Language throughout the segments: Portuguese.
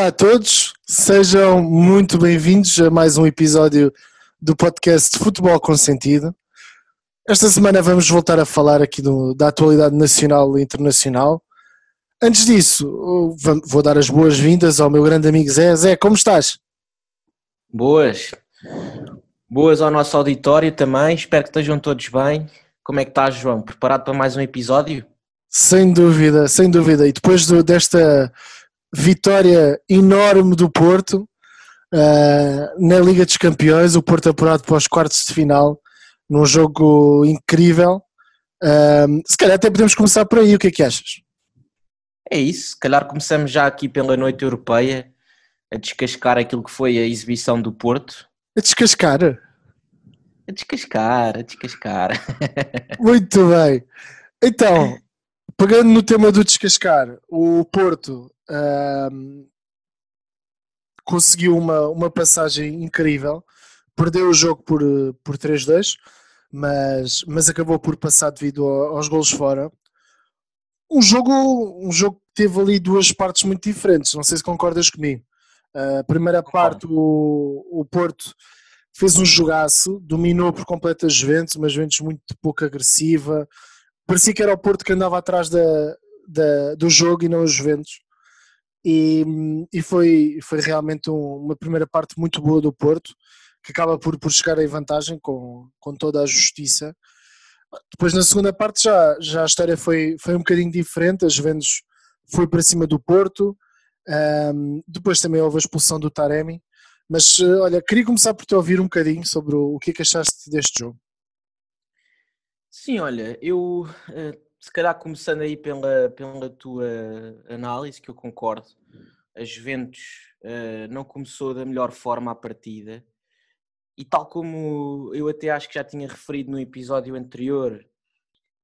Olá a todos, sejam muito bem-vindos a mais um episódio do podcast Futebol com Sentido. Esta semana vamos voltar a falar aqui do, da atualidade nacional e internacional. Antes disso, vou dar as boas-vindas ao meu grande amigo Zé. Zé, como estás? Boas. Boas ao nosso auditório também. Espero que estejam todos bem. Como é que estás, João? Preparado para mais um episódio? Sem dúvida, sem dúvida. E depois do, desta vitória enorme do Porto uh, na Liga dos Campeões, o Porto apurado para os quartos de final, num jogo incrível. Uh, se calhar até podemos começar por aí, o que é que achas? É isso, se calhar começamos já aqui pela noite europeia a descascar aquilo que foi a exibição do Porto. A descascar? A descascar, a descascar. Muito bem. Então, pegando no tema do descascar, o Porto conseguiu uma, uma passagem incrível, perdeu o jogo por, por 3-2, mas, mas acabou por passar devido aos golos fora. Um jogo, um jogo que teve ali duas partes muito diferentes, não sei se concordas comigo. A primeira parte, o, o Porto fez um jogaço, dominou por completo a Juventus, uma Juventus muito pouco agressiva. Parecia que era o Porto que andava atrás da, da, do jogo e não os Juventus e, e foi, foi realmente um, uma primeira parte muito boa do Porto, que acaba por, por chegar em vantagem com, com toda a justiça. Depois na segunda parte já, já a história foi, foi um bocadinho diferente, as Juventus foi para cima do Porto, um, depois também houve a expulsão do Taremi, mas olha, queria começar por te ouvir um bocadinho sobre o, o que é que achaste deste jogo. Sim, olha, eu uh se calhar começando aí pela, pela tua análise, que eu concordo, a Juventus uh, não começou da melhor forma a partida e tal como eu até acho que já tinha referido no episódio anterior,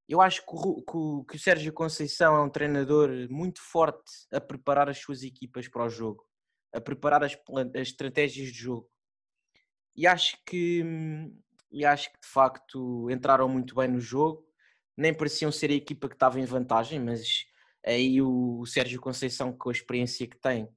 eu acho que o, que o, que o Sérgio Conceição é um treinador muito forte a preparar as suas equipas para o jogo, a preparar as, as estratégias de jogo. E acho que e acho que de facto entraram muito bem no jogo nem pareciam ser a equipa que estava em vantagem, mas aí o Sérgio Conceição, com a experiência que tem,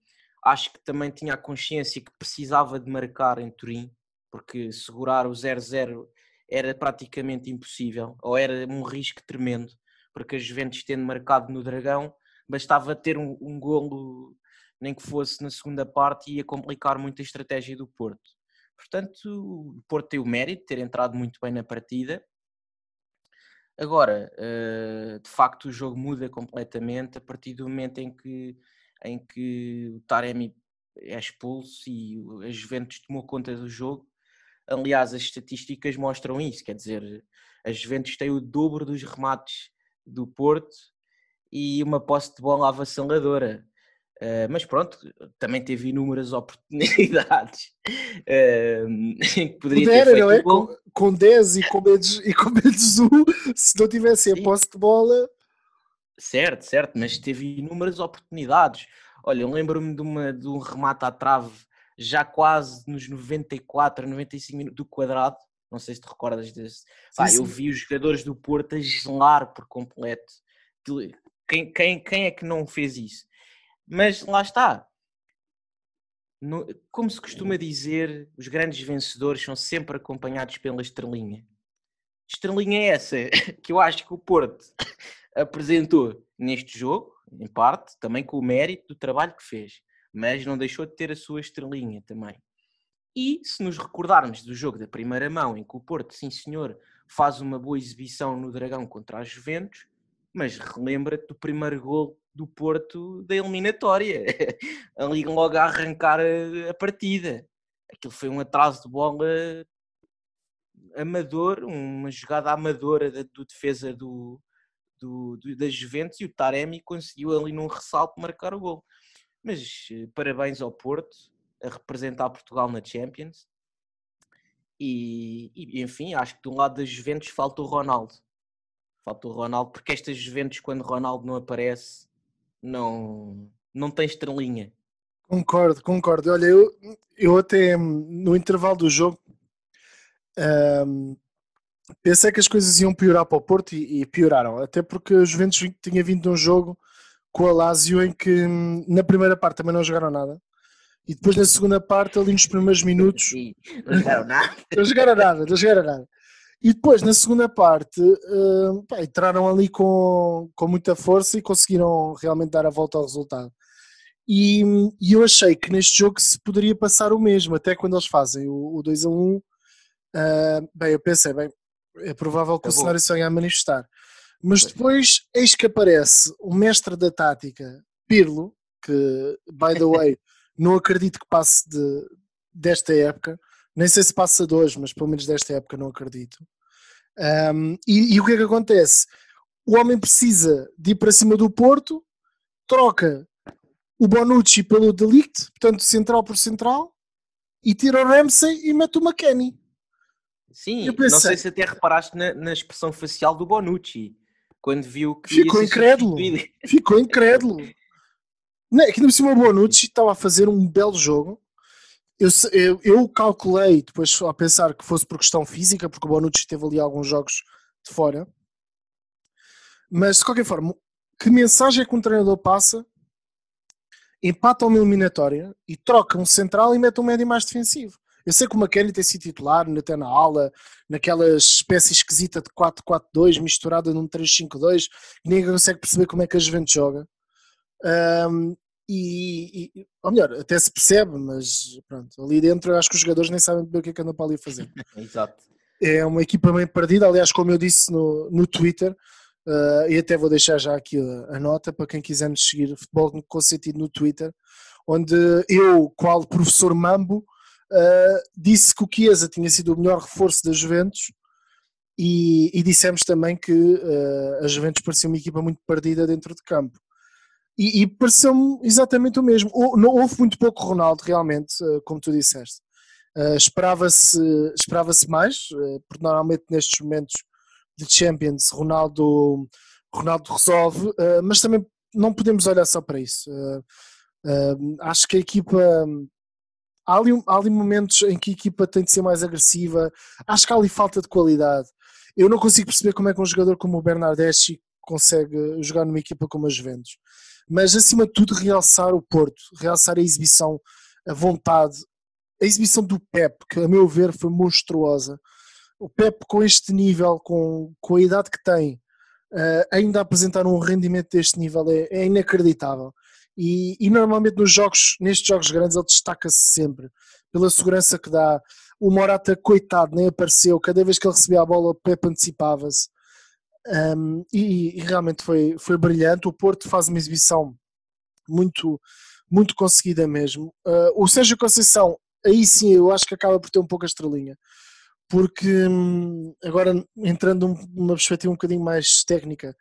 acho que também tinha a consciência que precisava de marcar em Turim, porque segurar o 0-0 era praticamente impossível, ou era um risco tremendo, porque a Juventus tendo marcado no Dragão, bastava ter um, um golo, nem que fosse na segunda parte, e ia complicar muito a estratégia do Porto. Portanto, o Porto tem o mérito de ter entrado muito bem na partida, Agora, uh, de facto, o jogo muda completamente a partir do momento em que, em que o Taremi é expulso e a Juventus tomou conta do jogo. Aliás, as estatísticas mostram isso, quer dizer, a Juventus tem o dobro dos remates do Porto e uma posse de bola avassaladora. Uh, mas pronto, também teve inúmeras oportunidades uh, que poderia Pudera, ter feito não é? Com, com 10 e com menos, e com menos 1, se não tivesse a posse de bola. Certo, certo, mas teve inúmeras oportunidades. Olha, eu lembro-me de, uma, de um remate à trave já quase nos 94, 95 minutos do quadrado. Não sei se te recordas desse. Sim, ah, eu vi os jogadores do Porto a gelar por completo. Quem, quem, quem é que não fez isso? Mas lá está. No, como se costuma dizer, os grandes vencedores são sempre acompanhados pela estrelinha. Estrelinha é essa que eu acho que o Porto apresentou neste jogo, em parte, também com o mérito do trabalho que fez, mas não deixou de ter a sua estrelinha também. E se nos recordarmos do jogo da primeira mão, em que o Porto, sim senhor, faz uma boa exibição no Dragão contra a Juventus, mas relembra-te do primeiro gol do Porto da eliminatória, ali logo a arrancar a, a partida. Aquilo foi um atraso de bola amador, uma jogada amadora da, do defesa do, do, do, da Juventus e o Taremi conseguiu ali num ressalto marcar o gol. Mas eh, parabéns ao Porto a representar Portugal na Champions. E, e enfim, acho que um lado da Juventus falta o Ronaldo. Falta o Ronaldo, porque estas Juventus, quando Ronaldo não aparece, não, não tem estrelinha. Concordo, concordo. Olha, eu, eu até no intervalo do jogo um, pensei que as coisas iam piorar para o Porto e, e, pioraram, até porque o Juventus tinha vindo de um jogo com a Lazio em que hum, na primeira parte também não jogaram nada e depois na segunda parte, ali nos primeiros minutos. Sim, não jogaram nada. não jogaram nada, não jogaram nada. E depois na segunda parte uh, pá, entraram ali com, com muita força e conseguiram realmente dar a volta ao resultado. E, e, eu achei que neste jogo se poderia passar o mesmo, até quando eles fazem o, o 2 a 1. Uh, bem, eu pensei, bem, é provável que é o cenário se venha a manifestar. Mas depois, eis que aparece o mestre da tática, Pirlo, que, by the way, não acredito que passe de, desta época. Nem sei se passa de hoje, mas pelo menos desta época não acredito. Um, e, e, o que é que acontece? O homem precisa de ir para cima do Porto, troca o Bonucci pelo Delict, portanto central por central, e tira o Ramsey e mete o McKenny. Sim, pensei, não sei se até reparaste na, na, expressão facial do Bonucci, quando viu que. Ficou incrédulo. Ficou incrédulo. Não, é que no cima o Bonucci estava a fazer um belo jogo. Eu, eu, eu, calculei depois a pensar que fosse por questão física, porque o Bonucci teve ali alguns jogos de fora. Mas de qualquer forma, que mensagem é que um treinador passa? Empata uma eliminatória e troca um central e mete um médio mais defensivo. Eu sei que o McKenny tem sido titular, até na aula, naquela espécie esquisita de 4-4-2 misturada num 3-5-2, ninguém consegue perceber como é que a Juventus joga. Um, e, e, ou melhor, até se percebe, mas pronto, ali dentro acho que os jogadores nem sabem bem o que é que anda para ali fazer. Exato. É uma equipa bem perdida, aliás, como eu disse no, no Twitter, uh, e até vou deixar já aqui a, a, nota para quem quiser nos seguir, Futebol com sentido no Twitter, onde eu, qual professor Mambo, uh, disse que o Chiesa tinha sido o melhor reforço da Juventus e, e dissemos também que uh, a Juventus parecia uma equipa muito perdida dentro de campo. E, e pareceu-me exatamente o mesmo. Não houve muito pouco Ronaldo, realmente, eh, como tu disseste. Uh, esperava-se esperava mais, uh, porque normalmente nestes momentos de Champions Ronaldo, Ronaldo resolve, mas também não podemos olhar só para isso. acho que a equipa. Há ali, há ali momentos em que a equipa tem de ser mais agressiva, acho que há ali falta de qualidade. Eu não consigo perceber como é que um jogador como o Bernardeschi consegue jogar numa equipa como a Juventus mas acima de tudo realçar o Porto, realçar a exibição, a vontade, a exibição do Pep, que a meu ver foi monstruosa. O Pep com este nível, com, com a idade que tem, uh, ainda apresentar um rendimento deste nível é, é inacreditável. E, e, normalmente nos jogos, nestes jogos grandes, ele destaca-se sempre pela segurança que dá. O Morata, coitado, nem apareceu. Cada vez que ele recebia a bola, o Pep antecipava-se. Um, e, e, realmente foi, foi brilhante. O Porto faz uma exibição muito, muito conseguida mesmo. Uh, o Sérgio Conceição, aí sim, eu acho que acaba por ter um pouco a estrelinha, porque hum, agora entrando numa perspectiva um bocadinho mais técnica,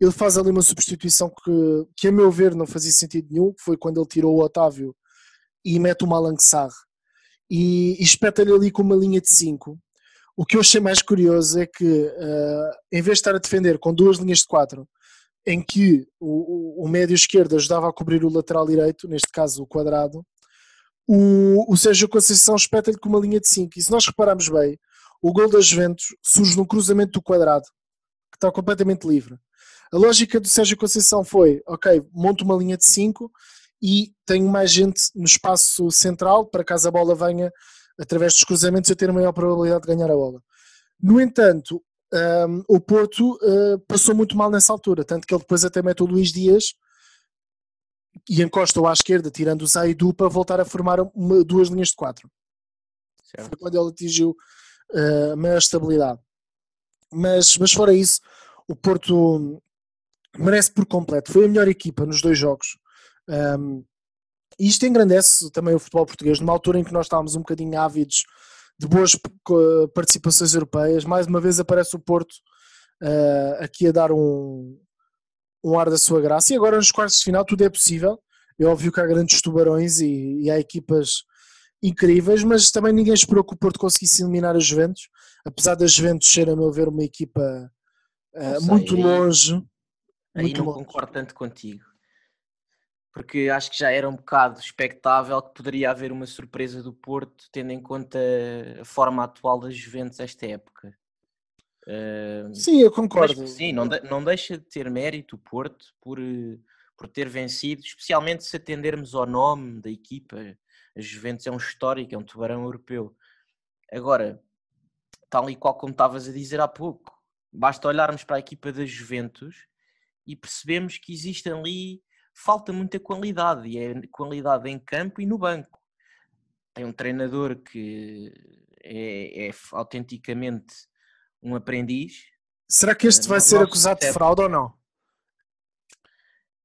ele faz ali uma substituição que, que a meu ver não fazia sentido nenhum, que foi quando ele tirou o Otávio e mete o Malang e, e espeta-lhe ali com uma linha de 5 o que eu achei mais curioso é que, uh, em vez de estar a defender com duas linhas de quatro, em que o, o, médio esquerdo ajudava a cobrir o lateral direito, neste caso o quadrado, o, o Sérgio Conceição espeta-lhe com uma linha de 5. E se nós repararmos bem, o gol das Juventus surge num cruzamento do quadrado, que está completamente livre. A lógica do Sérgio Conceição foi, ok, monto uma linha de 5 e tenho mais gente no espaço central para caso a bola venha através dos cruzamentos, eu ter a maior probabilidade de ganhar a bola. No entanto, um, o Porto uh, passou muito mal nessa altura, tanto que ele depois até mete o Luís Dias e encosta-o à esquerda, tirando o Zaidu para voltar a formar uma, duas linhas de quatro. Certo. Foi quando ele atingiu uh, maior estabilidade. Mas, mas fora isso, o Porto merece por completo. Foi a melhor equipa nos dois jogos. Um, isto engrandece também o futebol português, numa altura em que nós estávamos um bocadinho ávidos de boas participações europeias. Mais uma vez aparece o Porto uh, aqui a dar um, um ar da sua graça. E agora nos quartos de final tudo é possível. É óbvio que há grandes tubarões e, e há equipas incríveis, mas também ninguém esperou que o Porto conseguisse eliminar a Juventus, apesar da Juventus ser, a meu ver, uma equipa uh, sei, muito longe. Aí muito não longe. concordo tanto contigo porque acho que já era um bocado expectável que poderia haver uma surpresa do Porto, tendo em conta a forma atual das Juventus esta época. Uh, sim, eu concordo. sim, não, de, não deixa de ter mérito o Porto por, por ter vencido, especialmente se atendermos ao nome da equipa. A Juventus é um histórico, é um tubarão europeu. Agora, tal e qual como estavas a dizer há pouco, basta olharmos para a equipa da Juventus e percebemos que existe ali falta muita qualidade, e é qualidade em campo e no banco. Tem um treinador que é, é autenticamente um aprendiz. Será que este eh, vai ser acusado de fraude ou não?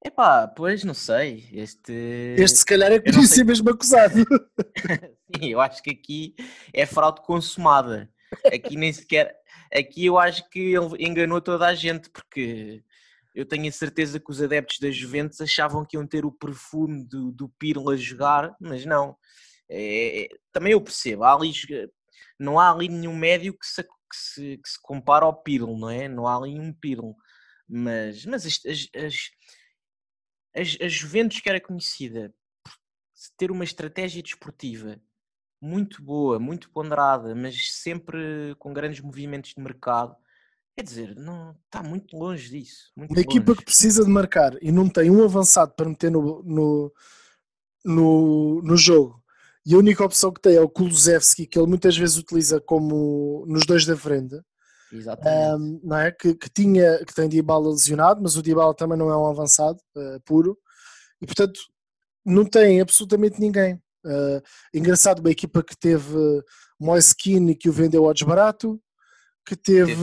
Epá, pois não sei. Este, este se calhar é que podia ser mesmo acusado. Sim, eu acho que aqui é fraude consumada. Aqui nem sequer. Aqui eu acho que ele enganou toda a gente, porque eu tenho a certeza que os adeptos da Juventus achavam que iam ter o perfume do, do Pirlo a jogar, mas não. É, é, também eu percebo, há ali, não há ali nenhum médio que se, que se, que se compara ao Pirlo, não é? Não há ali um Pirlo. Mas, mas as, as, as a, Juventus, que era conhecida por ter uma estratégia desportiva muito boa, muito ponderada, mas sempre com grandes movimentos de mercado, quer dizer, não está muito longe disso. Muito uma longe. equipa que precisa de marcar e não tem um avançado para meter no, no, no, no jogo. E a única opção que tem é o Kulusevski, que ele muitas vezes utiliza como nos dois da frente. Um, não é? que, que, tinha, que tem Dybala lesionado, mas o Dybala também não é um avançado uh, puro e portanto não tem absolutamente ninguém. Uh, engraçado, uma equipa que teve Moiskin e que o vendeu ao desbarato, que teve,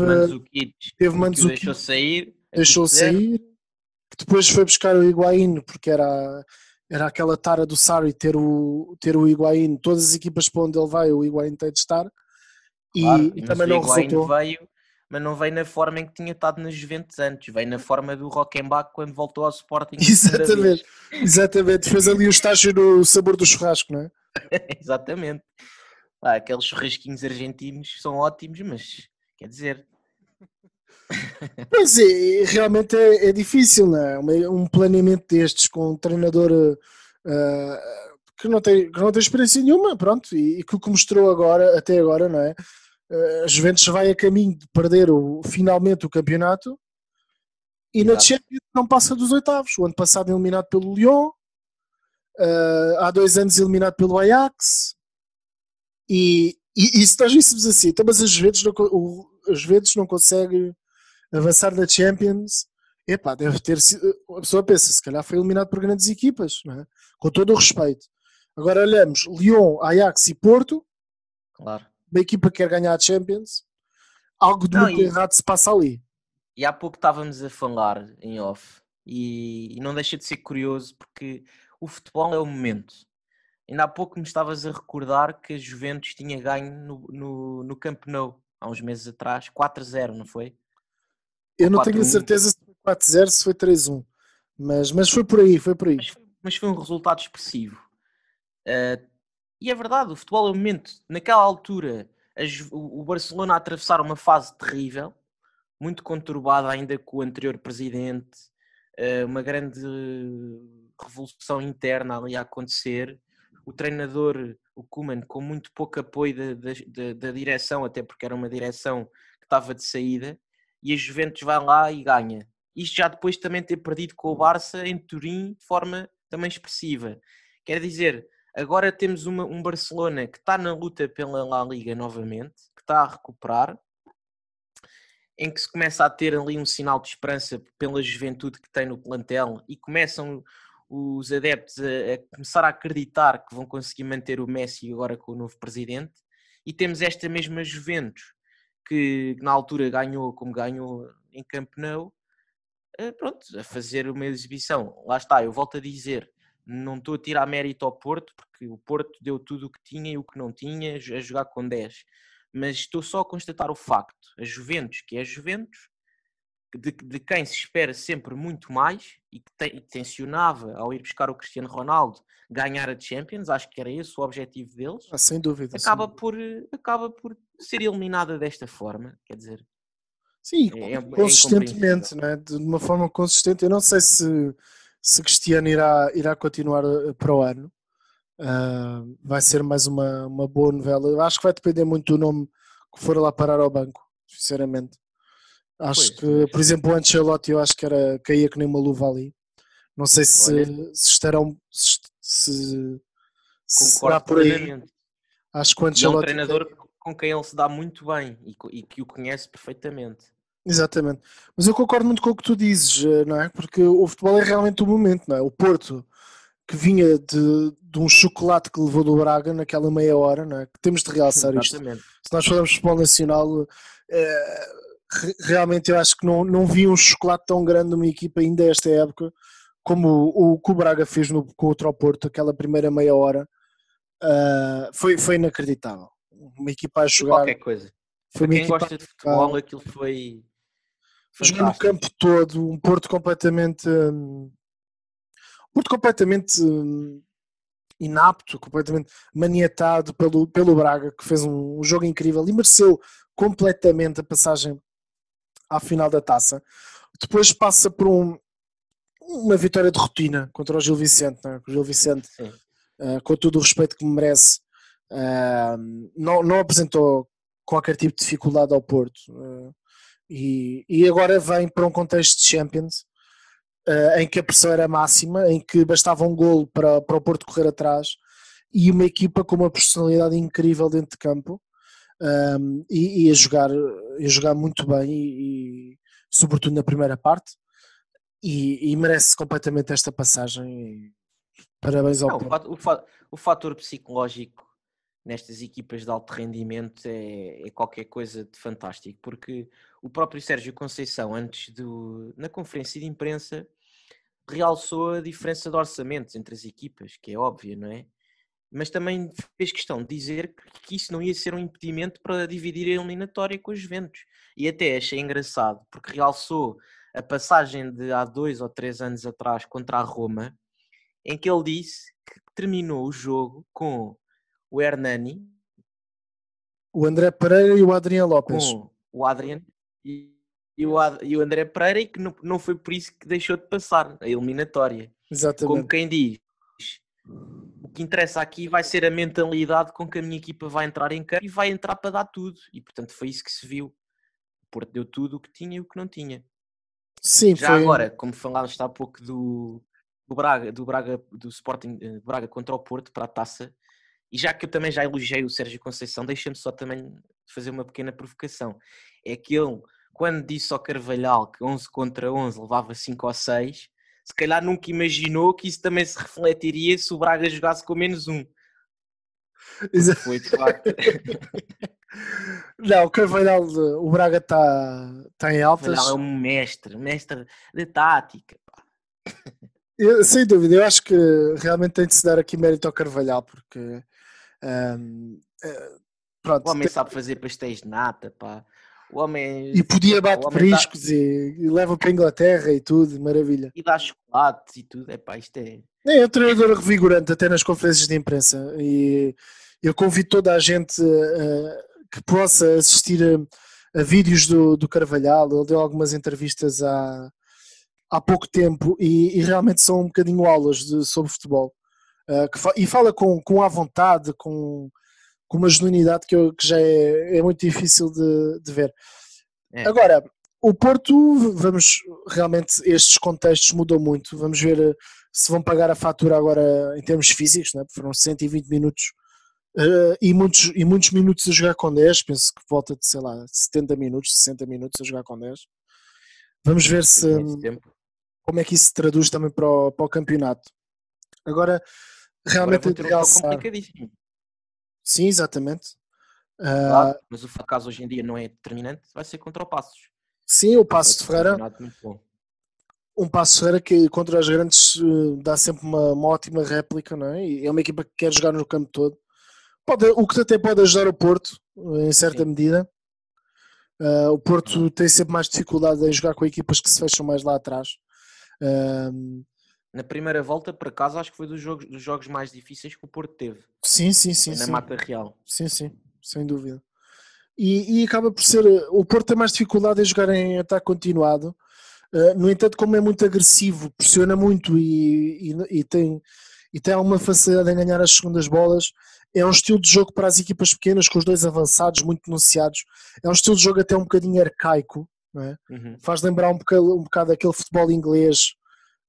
teve Mandzukic, deixou sair, deixou sair, que depois foi buscar o Higuaín porque era era aquela tara do Sarri ter o, ter o Higuaín, todas as equipas para onde ele vai, o Higuaín tem de estar. Claro, e, e também não resultou. Veio, mas não veio na forma em que tinha estado nas Juventus antes, veio na forma do Rockenbach quando voltou ao Sporting. Exatamente, exatamente, fez ali o estágio no sabor do churrasco, não é? exatamente. Ah, aqueles churrasquinhos argentinos são ótimos, mas quer dizer. Pois é, realmente é, é difícil, não é? Um planeamento destes com um treinador uh, que, não tem, que não tem experiência nenhuma, pronto, e, e que o que mostrou agora, até agora, não é? a Juventus vai a caminho de perder o, finalmente o campeonato e Exato. na Champions não passa dos oitavos. O ano passado eliminado pelo Lyon, uh, há dois anos eliminado pelo Ajax e, e, e se nós víssemos assim, então, mas a Juventus não, o, a Juventus não consegue avançar na Champions. Epá, deve ter sido. A pessoa pensa, se calhar foi eliminado por grandes equipas, é? com todo o respeito. Agora olhamos Lyon, Ajax e Porto. Claro uma equipa que quer ganhar a Champions, algo de não, muito e, errado se passa ali. E há pouco estávamos a falar em off, e, e, não deixa de ser curioso porque o futebol é o momento. Ainda há pouco me estavas a recordar que a Juventus tinha ganho no, no, no Camp Nou, há uns meses atrás, 4-0, não foi? Eu não tenho a certeza se foi 4-0, se foi 3-1, mas, mas foi por aí, foi por aí. Mas, mas foi um resultado expressivo. Uh, e é verdade, o futebol é o momento. Naquela altura, o Barcelona a atravessar uma fase terrível, muito conturbada ainda com o anterior presidente, eh, uma grande revolução interna ali a acontecer. O treinador, o Kuman, com muito pouco apoio da, da, da direção, até porque era uma direção que estava de saída, e a Juventus vai lá e ganha. Isto já depois também ter perdido com o Barça em Turim de forma também expressiva. Quer dizer, Agora temos uma, um Barcelona que está na luta pela La Liga novamente, que está a recuperar, em que se começa a ter ali um sinal de esperança pela juventude que tem no plantel e começam os adeptos a, a começar a acreditar que vão conseguir manter o Messi agora com o novo presidente. E temos esta mesma Juventus que na altura ganhou como ganhou em Camp Nou, eh, pronto, a fazer uma exibição. Lá está, eu volto a dizer, não estou a tirar mérito ao Porto, porque o Porto deu tudo o que tinha e o que não tinha a jogar com 10. Mas estou só a constatar o facto. A Juventus, que é a Juventus, de, de quem se espera sempre muito mais e que te, tensionava, ao ir buscar o Cristiano Ronaldo, ganhar a Champions, acho que era esse o objetivo deles. Ah, sem dúvida. Acaba, sem Por, acaba por ser eliminada desta forma, quer dizer. Sim, é, é consistentemente, é né? de uma forma consistente. Eu não sei se se Cristiano irá, irá continuar eh, para o ano. Uh, vai ser mais uma, uma boa novela. Eu acho que vai depender muito do nome que for lá parar ao banco, sinceramente. Acho pois, que, por exemplo, o Ancelotti eu acho que era, caía que nem uma luva ali. Não sei se, se estarão. Se, se, se será por aí. Acho que o Ancelotti... é um treinador com quem ele se dá muito bem e, e que o conhece perfeitamente. Exatamente. Mas eu concordo muito com o que tu dizes, eh, não é? Porque o futebol é realmente o momento, não é? O Porto, que vinha de, de um chocolate que levou do Braga naquela meia hora, não é? Que temos de realçar isto. Se nós falamos de futebol nacional, é, realmente eu acho que não, não vi um chocolate tão grande numa equipa ainda esta época como o, o que o Braga fez no, contra o Porto, aquela primeira meia hora. Uh, foi, foi inacreditável. Uma equipa a jogar. Qualquer coisa. Foi Para quem gosta de futebol, aquilo foi jogar no campo todo, um Porto completamente. Um, Porto completamente um, inapto, completamente maniatado pelo, pelo Braga, que fez um, um, jogo incrível e mereceu completamente a passagem à final da taça. Depois passa por um, uma vitória de rotina contra o Gil Vicente. Né? O Gil Vicente, uh, com todo o respeito que me merece, uh, não, não apresentou qualquer tipo de dificuldade ao Porto. Uh, e, e agora vem para um contexto de Champions em que a pressão era máxima, em que bastava um golo para, para o Porto correr atrás e uma equipa com uma personalidade incrível dentro de campo um, e, e, a, jogar, a jogar muito bem e, e sobretudo na primeira parte e, e, merece completamente esta passagem parabéns ao Não. O, fator, o fator psicológico nestas equipas de alto rendimento é, é, qualquer coisa de fantástico, porque o próprio Sérgio Conceição, antes do, na conferência de imprensa, realçou a diferença de orçamentos entre as equipas, que é óbvia, não é? Mas também fez questão de dizer que isso não ia ser um impedimento para dividir a eliminatória com os Juventus. E até achei engraçado, porque realçou a passagem de há dois ou três anos atrás contra a Roma, em que ele disse que terminou o jogo com o Hernani, o André Pereira e o Adriano Lopes. Com o Adriano e, e, o, Ad, e o André Pereira, e que não, não foi por isso que deixou de passar a eliminatória. Exatamente. Como quem diz, que interessa aqui vai ser a mentalidade com que a minha equipa vai entrar em campo e vai entrar para dar tudo. E portanto foi isso que se viu. O Porto deu tudo o que tinha e o que não tinha. Sim, Já foi... agora, como falámos há pouco do, do Braga, do Braga, do Sporting eh, Braga contra o Porto para a taça, e já que eu também já elogiei o Sérgio Conceição, deixa-me só também fazer uma pequena provocação. É que ele, quando disse ao Carvalhal que 11 contra 11 levava 5 ou 6, se calhar nunca imaginou que isso também se refletiria se o Braga jogasse com menos um. Exato. Foi de facto. Não, o Carvalhal, o Braga está tá em altas. Carvalhal é um mestre, mestre de tática. Eu, sem dúvida, eu acho que realmente tem de se dar aqui mérito ao Carvalhal, porque um, uh, pronto, o homem tem... sabe fazer pastéis de nata, pá. O homem. E podia bater periscos dá... e, e, leva para a Inglaterra e tudo, maravilha. E dá chocolates e tudo, é pá, isto é. É um treinador revigorante até nas conferências de imprensa e eu convido toda a gente uh, que possa assistir a, a vídeos do, do, Carvalhal, ele deu algumas entrevistas há, há pouco tempo e, e realmente são um bocadinho aulas de, sobre futebol. Uh, fa e fala com, com à vontade, com, com uma genuinidade que, eu, que já é, é, muito difícil de, de ver. É. Agora, o Porto, vamos realmente, estes contextos mudam muito. Vamos ver eh, se vão pagar a fatura agora em termos físicos, né? foram 120 minutos uh, e, muitos, e muitos minutos a jogar com 10. Penso que volta de, sei lá, 70 minutos, 60 minutos a jogar com 10. Vamos ver se como é que isso se traduz também para o, para o campeonato. Agora, realmente Agora realçar... complicadíssimo. Sim, exatamente. Claro, uh... mas o caso hoje em dia não é determinante, vai ser contra o Passos. Sim, o Passos de Ferreira. Um Passos Ferreira que contra os grandes uh, dá sempre uma, uma, ótima réplica, não é? E é uma equipa que quer jogar no campo todo. Pode, o que até pode ajudar o Porto, em certa Sim. medida. Uh, o Porto tem sempre mais dificuldade em jogar com equipas que se fecham mais lá atrás. Uh, na primeira volta, por acaso, acho que foi dos jogos, dos jogos mais difíceis que o Porto teve. Sim, sim, sim. Na sim. Mata Real. Sim, sim, sem dúvida. E, e, acaba por ser. O Porto tem mais dificuldade em jogar em ataque continuado. Uh, no entanto, como é muito agressivo, pressiona muito e, e, e, tem, e tem alguma facilidade em ganhar as segundas bolas, é um estilo de jogo para as equipas pequenas, com os dois avançados muito denunciados. É um estilo de jogo até um bocadinho arcaico, é? uhum. faz lembrar um bocado, um bocado aquele futebol inglês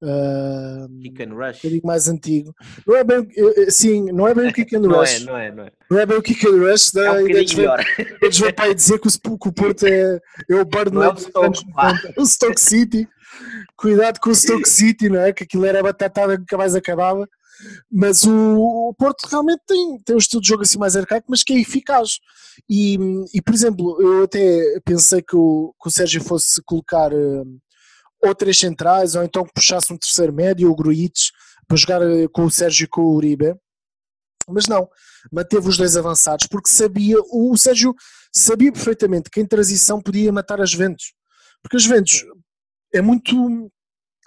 Uh, kick and rush. Um bocadinho mais antigo. Não é bem, sim, não é bem o kick and não rush. É, não é, não é. Não é bem o kick and rush. Da, É um bocadinho melhor. Eles vão para aí dizer que o, que o Porto é, é o Burnley é o Stoke, anos pá. 90, o Stoke City. Cuidado com o Stoke City, não é? Que aquilo era batatada que nunca mais acabava. Mas o, o Porto realmente tem, tem um estilo de jogo assim mais arcaico, mas que é eficaz. E, e por exemplo, eu até pensei que o, que o Sérgio fosse colocar eh, ou três centrais, ou então que puxasse um terceiro médio, o Gruites, para jogar eh, com o Sérgio e com o Uribe. Mas não, manteve os dois avançados, porque sabia, o Sérgio sabia perfeitamente que em transição podia matar as Juventus. Porque as Juventus é muito,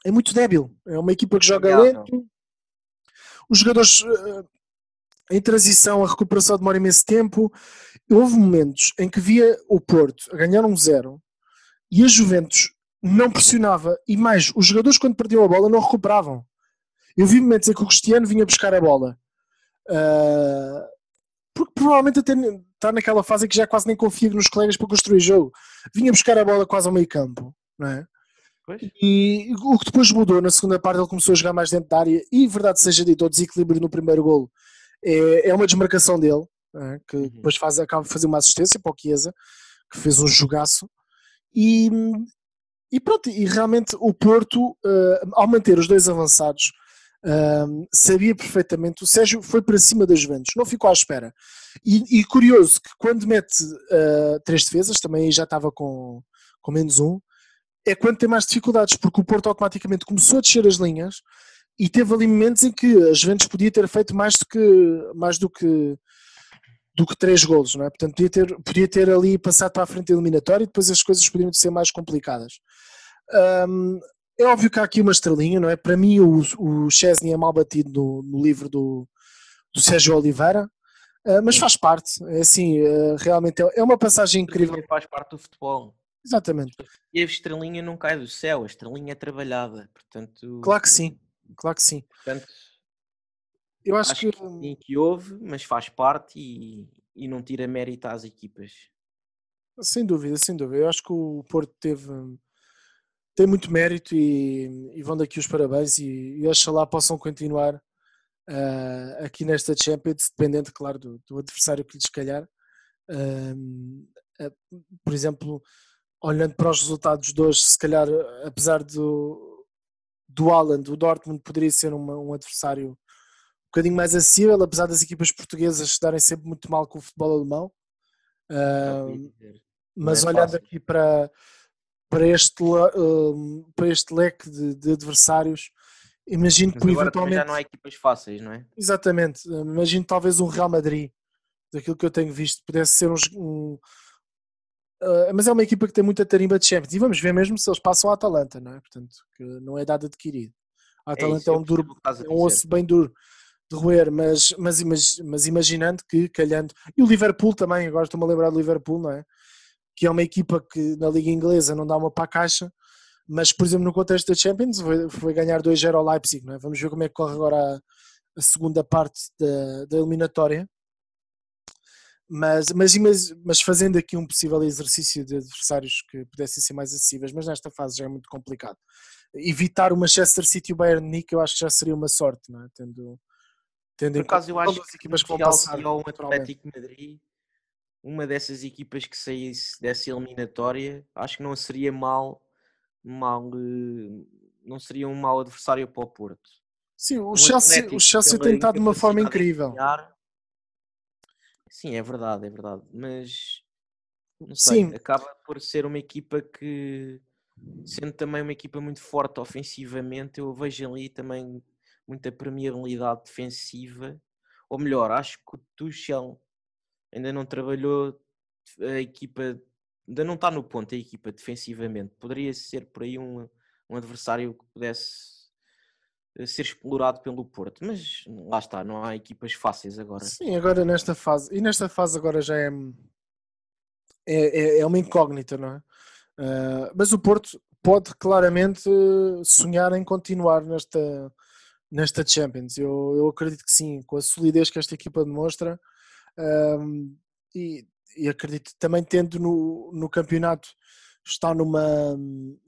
é muito débil. É uma equipa que joga lento. Os jogadores eh, em transição, a recuperação demora imenso tempo. Houve momentos em que via o Porto a ganhar um zero e a Juventus não pressionava. E mais, os jogadores quando perdiam a bola não recuperavam. Eu vi momentos em que o Cristiano vinha buscar a bola. Ah, porque provavelmente até está naquela fase em que já quase nem confia nos colegas para construir jogo. Vinha buscar a bola quase ao meio campo, não é? Pois. E o que depois mudou na segunda parte, ele começou a jogar mais dentro da área. E verdade seja dito, o desequilíbrio no primeiro golo é, é uma desmarcação dele, é? que Uhum. depois faz, acaba de fazer uma assistência para o Chiesa, que fez um jogaço. E, e pronto, e realmente o Porto, eh, ao manter os dois avançados, eh, sabia perfeitamente. O Sérgio foi para cima das Juventus, não ficou à espera. E, e curioso que quando mete eh, três defesas, também já estava com, com menos um, é quando tem mais dificuldades, porque o Porto automaticamente começou a descer as linhas e teve ali momentos em que a Juventus podia ter feito mais do que, mais do que, do que três golos, não é? Portanto, podia ter, podia ter ali passado para a frente eliminatória e depois as coisas poderiam ser mais complicadas. Hum, é óbvio que há aqui uma estrelinha, não é? Para mim, o, o Chesney é mal batido no, no livro do, do Sérgio Oliveira, ah, mas faz parte. É assim, ah, realmente é, é uma passagem incrível. Faz parte do futebol. Exatamente. E a estrelinha não cai do céu, a estrelinha é trabalhada. Portanto, Claro que sim. Claro que sim. portanto Eu acho, acho que. que que houve, mas faz parte e, e não tira mérito às equipas. Sem dúvida, sem dúvida. Eu acho que o Porto teve tem muito mérito e, e vão daqui os parabéns e, e oxalá possam continuar ah, aqui nesta Champions, dependente, claro, do, do adversário que lhes calhar. Ahm, ah, por exemplo, olhando para os resultados de hoje, se calhar, apesar do, do Haaland, o Dortmund poderia ser uma- um adversário um bocadinho mais acessível, apesar das equipas portuguesas se darem sempre muito mal com o futebol alemão. Mas é olhando aqui para, para, este, hum, para este leque de, de adversários, imagino Mas que eventualmente. já não há equipas fáceis, não é? Exatamente, hum, imagino talvez um Real Madrid, daquilo que eu tenho visto, pudesse ser um. um ah, mas é uma equipa que tem muita tarimba de Champions e vamos ver mesmo se eles passam a Atalanta, não é? Portanto, que não é dado adquirido. A É Atalanta é, eu um duro, é um osso bem duro de roer, mas, mas, mas imaginando que calhando. E o Liverpool também, agora estou-me a lembrar do Liverpool, não é? Que é uma equipa que na Liga Inglesa não dá uma para a caixa, mas por exemplo no contexto da Champions foi, foi ganhar 2-0 ao Leipzig, é? Vamos ver como é que corre agora a, a segunda parte da, da eliminatória. Mas, mas, mas, fazendo aqui um possível exercício de adversários que pudessem ser mais acessíveis, mas nesta fase já é muito complicado. Evitar o Manchester City e o Bayern Munique eu acho que já seria uma sorte, não é? Tendo, tendo Por em acaso eu acho que que vão passar. ou um naturalmente. Atlético Madrid, uma dessas equipas que saísse dessa eliminatória, acho que não seria mal, mal eh, não seria um mau adversário para o Porto. Sim, o Chelsea, o Chelsea tem estado de uma forma incrível. Sim, é verdade, é verdade. Mas não sei, acaba por ser uma equipa que, sendo também uma equipa muito forte ofensivamente, eu vejo ali também muita permeabilidade defensiva. Ou melhor, acho que o Tuchel ainda não trabalhou a equipa, ainda não está no ponto a equipa defensivamente. Poderia ser por aí um, um adversário que pudesse eh, ser explorado pelo Porto, mas lá está, não há equipas fáceis agora. Sim, agora nesta fase, e nesta fase agora já é, é, é- é uma incógnita, não é? Ah, mas o Porto pode claramente sonhar em continuar nesta, nesta Champions. Eu, eu acredito que sim, com a solidez que esta equipa demonstra ahm, e, e acredito também tendo no, no campeonato está numa,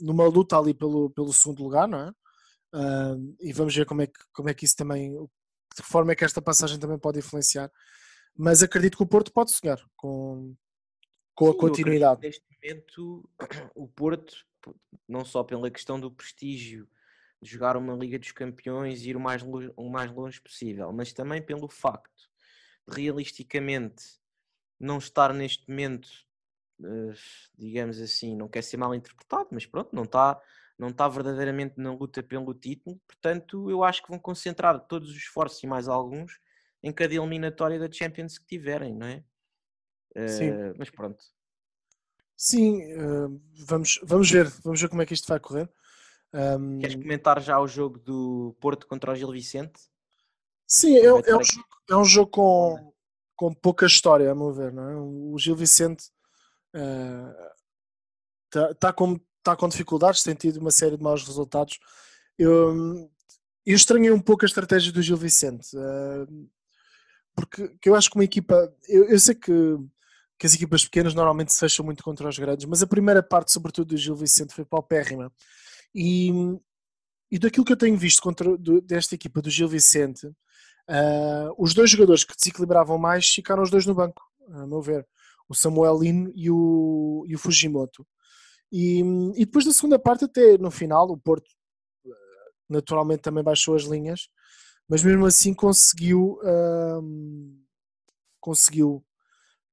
numa luta ali pelo, pelo segundo lugar, não é? uh, e vamos ver como é, que, como é que isso também, de que forma é que esta passagem também pode influenciar. Mas acredito que o Porto pode sonhar com, com Sim, a continuidade. Neste momento, o Porto, não só pela questão do prestígio de jogar uma Liga dos Campeões e ir o mais, longe, o mais longe possível, mas também pelo facto realisticamente não estar neste momento, eh, digamos assim, não quer ser mal interpretado, mas pronto, não está não está verdadeiramente na luta pelo título, portanto eu acho que vão concentrar todos os esforços e mais alguns em cada eliminatória da Champions que tiverem, não é? Sim. Uh, mas pronto. Sim, uh, vamos, vamos ver, vamos ver como é que isto vai correr. Um... Queres comentar já o jogo do Porto contra o Gil Vicente? Sim, é, é, um jogo, é um jogo com, com pouca história, a meu ver. Não é? O Gil Vicente está uh, tá com, tá com dificuldades, tem tido uma série de maus resultados. Eu, eu estranhei um pouco a estratégia do Gil Vicente, uh, porque eu acho que uma equipa. Eu, eu sei que, que as equipas pequenas normalmente se fecham muito contra os grandes, mas a primeira parte, sobretudo do Gil Vicente, foi paupérrima. E, e daquilo que eu tenho visto contra, do, desta equipa do Gil Vicente, uh, os dois jogadores que desequilibravam mais ficaram os dois no banco, a meu ver. O Samuel Lino e o, e o Fujimoto. E, e depois da segunda parte, até no final, o Porto ah, naturalmente também baixou as linhas, mas mesmo assim conseguiu uh, conseguiu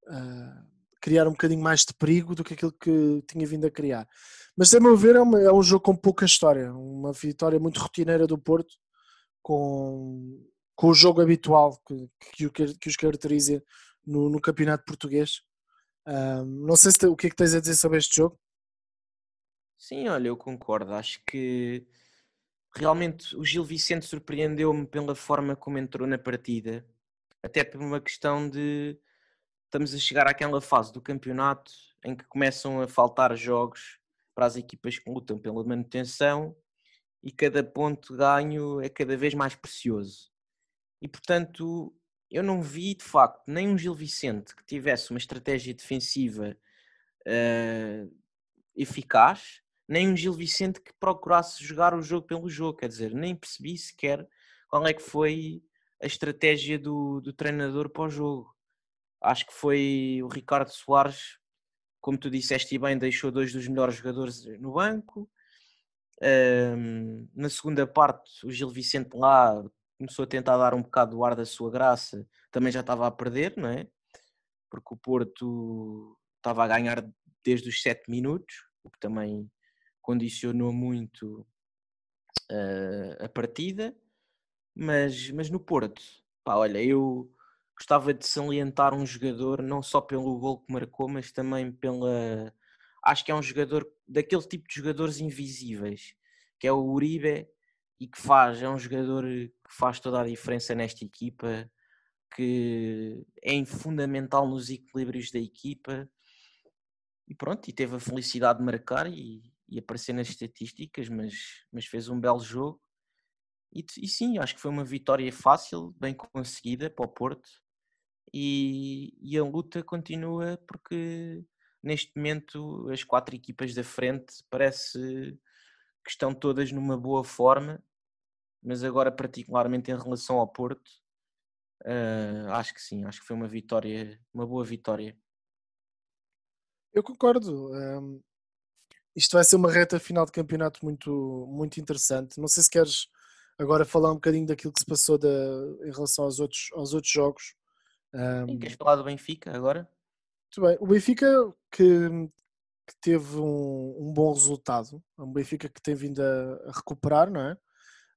uh, criar um bocadinho mais de perigo do que aquilo que tinha vindo a criar. Mas, a meu ver, é, é um jogo com pouca história. Uma vitória muito rotineira do Porto, com, com o jogo habitual que, que, que os caracteriza no, no campeonato português. Um, não sei se o que é que tens a dizer sobre este jogo. Sim, olha, eu concordo. Acho que realmente o Gil Vicente surpreendeu-me pela forma como entrou na partida, até por uma questão de estamos a chegar àquela fase do campeonato em que começam a faltar jogos para as equipas que lutam pela manutenção e cada ponto ganho é cada vez mais precioso. E portanto, eu não vi de facto nem um Gil Vicente que tivesse uma estratégia defensiva uh, eficaz, nem um Gil Vicente que procurasse jogar o jogo pelo jogo. Quer dizer, nem percebi sequer qual é que foi a estratégia do, do treinador para o jogo. Acho que foi o Ricardo Soares como tu disseste bem, deixou dois dos melhores jogadores no banco. Um, na segunda parte, o Gil Vicente lá começou a tentar dar um bocado do ar da sua graça, também já estava a perder, não é? Porque o Porto estava a ganhar desde os 7 minutos, o que também condicionou muito uh, a partida. Mas, mas no Porto, pá, olha, eu gostava de salientar um jogador, não só pelo gol que marcou, mas também pela. Acho que é um jogador daquele tipo de jogadores invisíveis, que é o Uribe, e que faz, é um jogador que faz toda a diferença nesta equipa, que é fundamental nos equilíbrios da equipa. E pronto, e teve a felicidade de marcar e, e aparecer nas estatísticas, mas, mas fez um belo jogo. E, e, sim, acho que foi uma vitória fácil, bem conseguida para o Porto e, e a luta continua porque neste momento as quatro equipas da frente parece que estão todas numa boa forma, mas agora particularmente em relação ao Porto, uh, acho que sim, acho que foi uma vitória, uma boa vitória. Eu concordo. Um, isto vai ser uma reta final de campeonato muito, muito interessante. Não sei se queres agora falar um bocadinho daquilo que se passou da, em relação aos outros, aos outros jogos. Um, queres falar do Benfica agora? Muito bem. O Benfica que, que teve um, um, bom resultado, é um Benfica que tem vindo a, a recuperar, não é?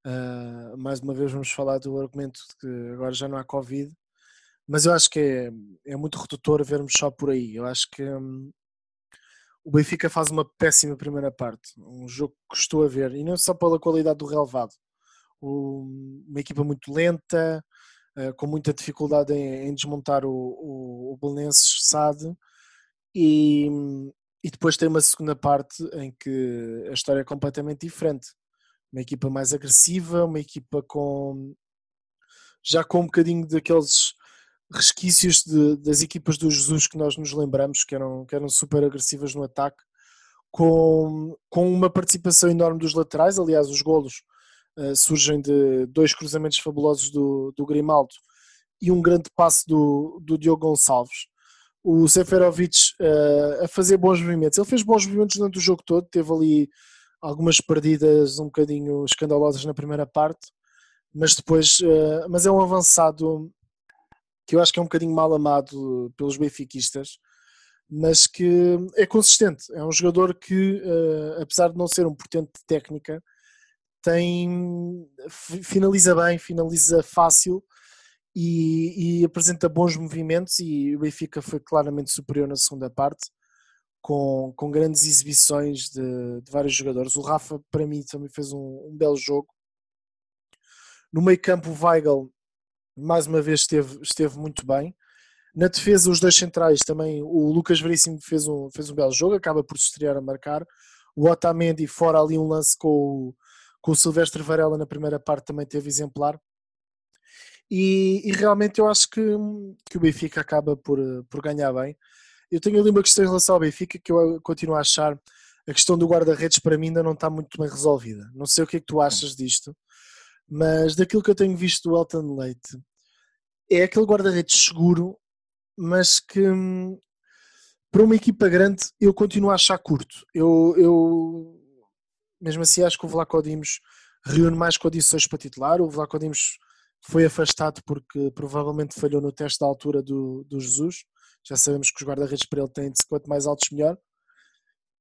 Uh, mais uma vez vamos falar do argumento de que agora já não há Covid, mas eu acho que é, é muito redutor vermos só por aí. Eu acho que um, o Benfica faz uma péssima primeira parte, um jogo que custou a ver, e não só pela qualidade do relevado. O, uma equipa muito lenta, com muita dificuldade em, em desmontar o, o, o Belenenses SAD e, e depois tem uma segunda parte em que a história é completamente diferente. Uma equipa mais agressiva, uma equipa com já com um bocadinho daqueles resquícios de, das equipas do Jesus que nós nos lembramos, que eram, que eram super agressivas no ataque, com, com uma participação enorme dos laterais, aliás, os golos uh, surgem de dois cruzamentos fabulosos do, do Grimaldo e um grande passe do, do Diogo Gonçalves. O Seferovic uh, a fazer bons movimentos. Ele fez bons movimentos durante o jogo todo, teve ali algumas perdidas um bocadinho escandalosas na primeira parte, mas depois, uh, mas é um avançado que eu acho que é um bocadinho mal amado pelos benfiquistas, mas que é consistente. É um jogador que, uh, apesar de não ser um portento de técnica, tem finaliza bem, finaliza fácil e, e, apresenta bons movimentos e o Benfica foi claramente superior na segunda parte com, com grandes exibições de, de vários jogadores. O Rafa para mim também fez um, um belo jogo. No meio campo o Weigl mais uma vez esteve, esteve muito bem. Na defesa, os dois centrais também, o Lucas Veríssimo fez um, fez um belo jogo, acaba por se estrear a marcar. O Otamendi, fora ali um lance com o, com o Silvestre Varela na primeira parte, também teve exemplar. E, e, realmente eu acho que, que o Benfica acaba por, por ganhar bem. Eu tenho ali uma questão em relação ao Benfica que eu continuo a achar a questão do guarda-redes para mim ainda não está muito bem resolvida. Não sei o que é que tu achas disto, mas daquilo que eu tenho visto do Elton Leite, é aquele guarda-redes seguro, mas que hum, para uma equipa grande eu continuo a achar curto. Eu, eu mesmo assim acho que o Vlaco Dimos reúne mais condições para titular. O Vlaco Dimos foi afastado porque provavelmente falhou no teste da altura do, do Jesus. Já sabemos que os guarda-redes para ele têm de quanto mais altos melhor.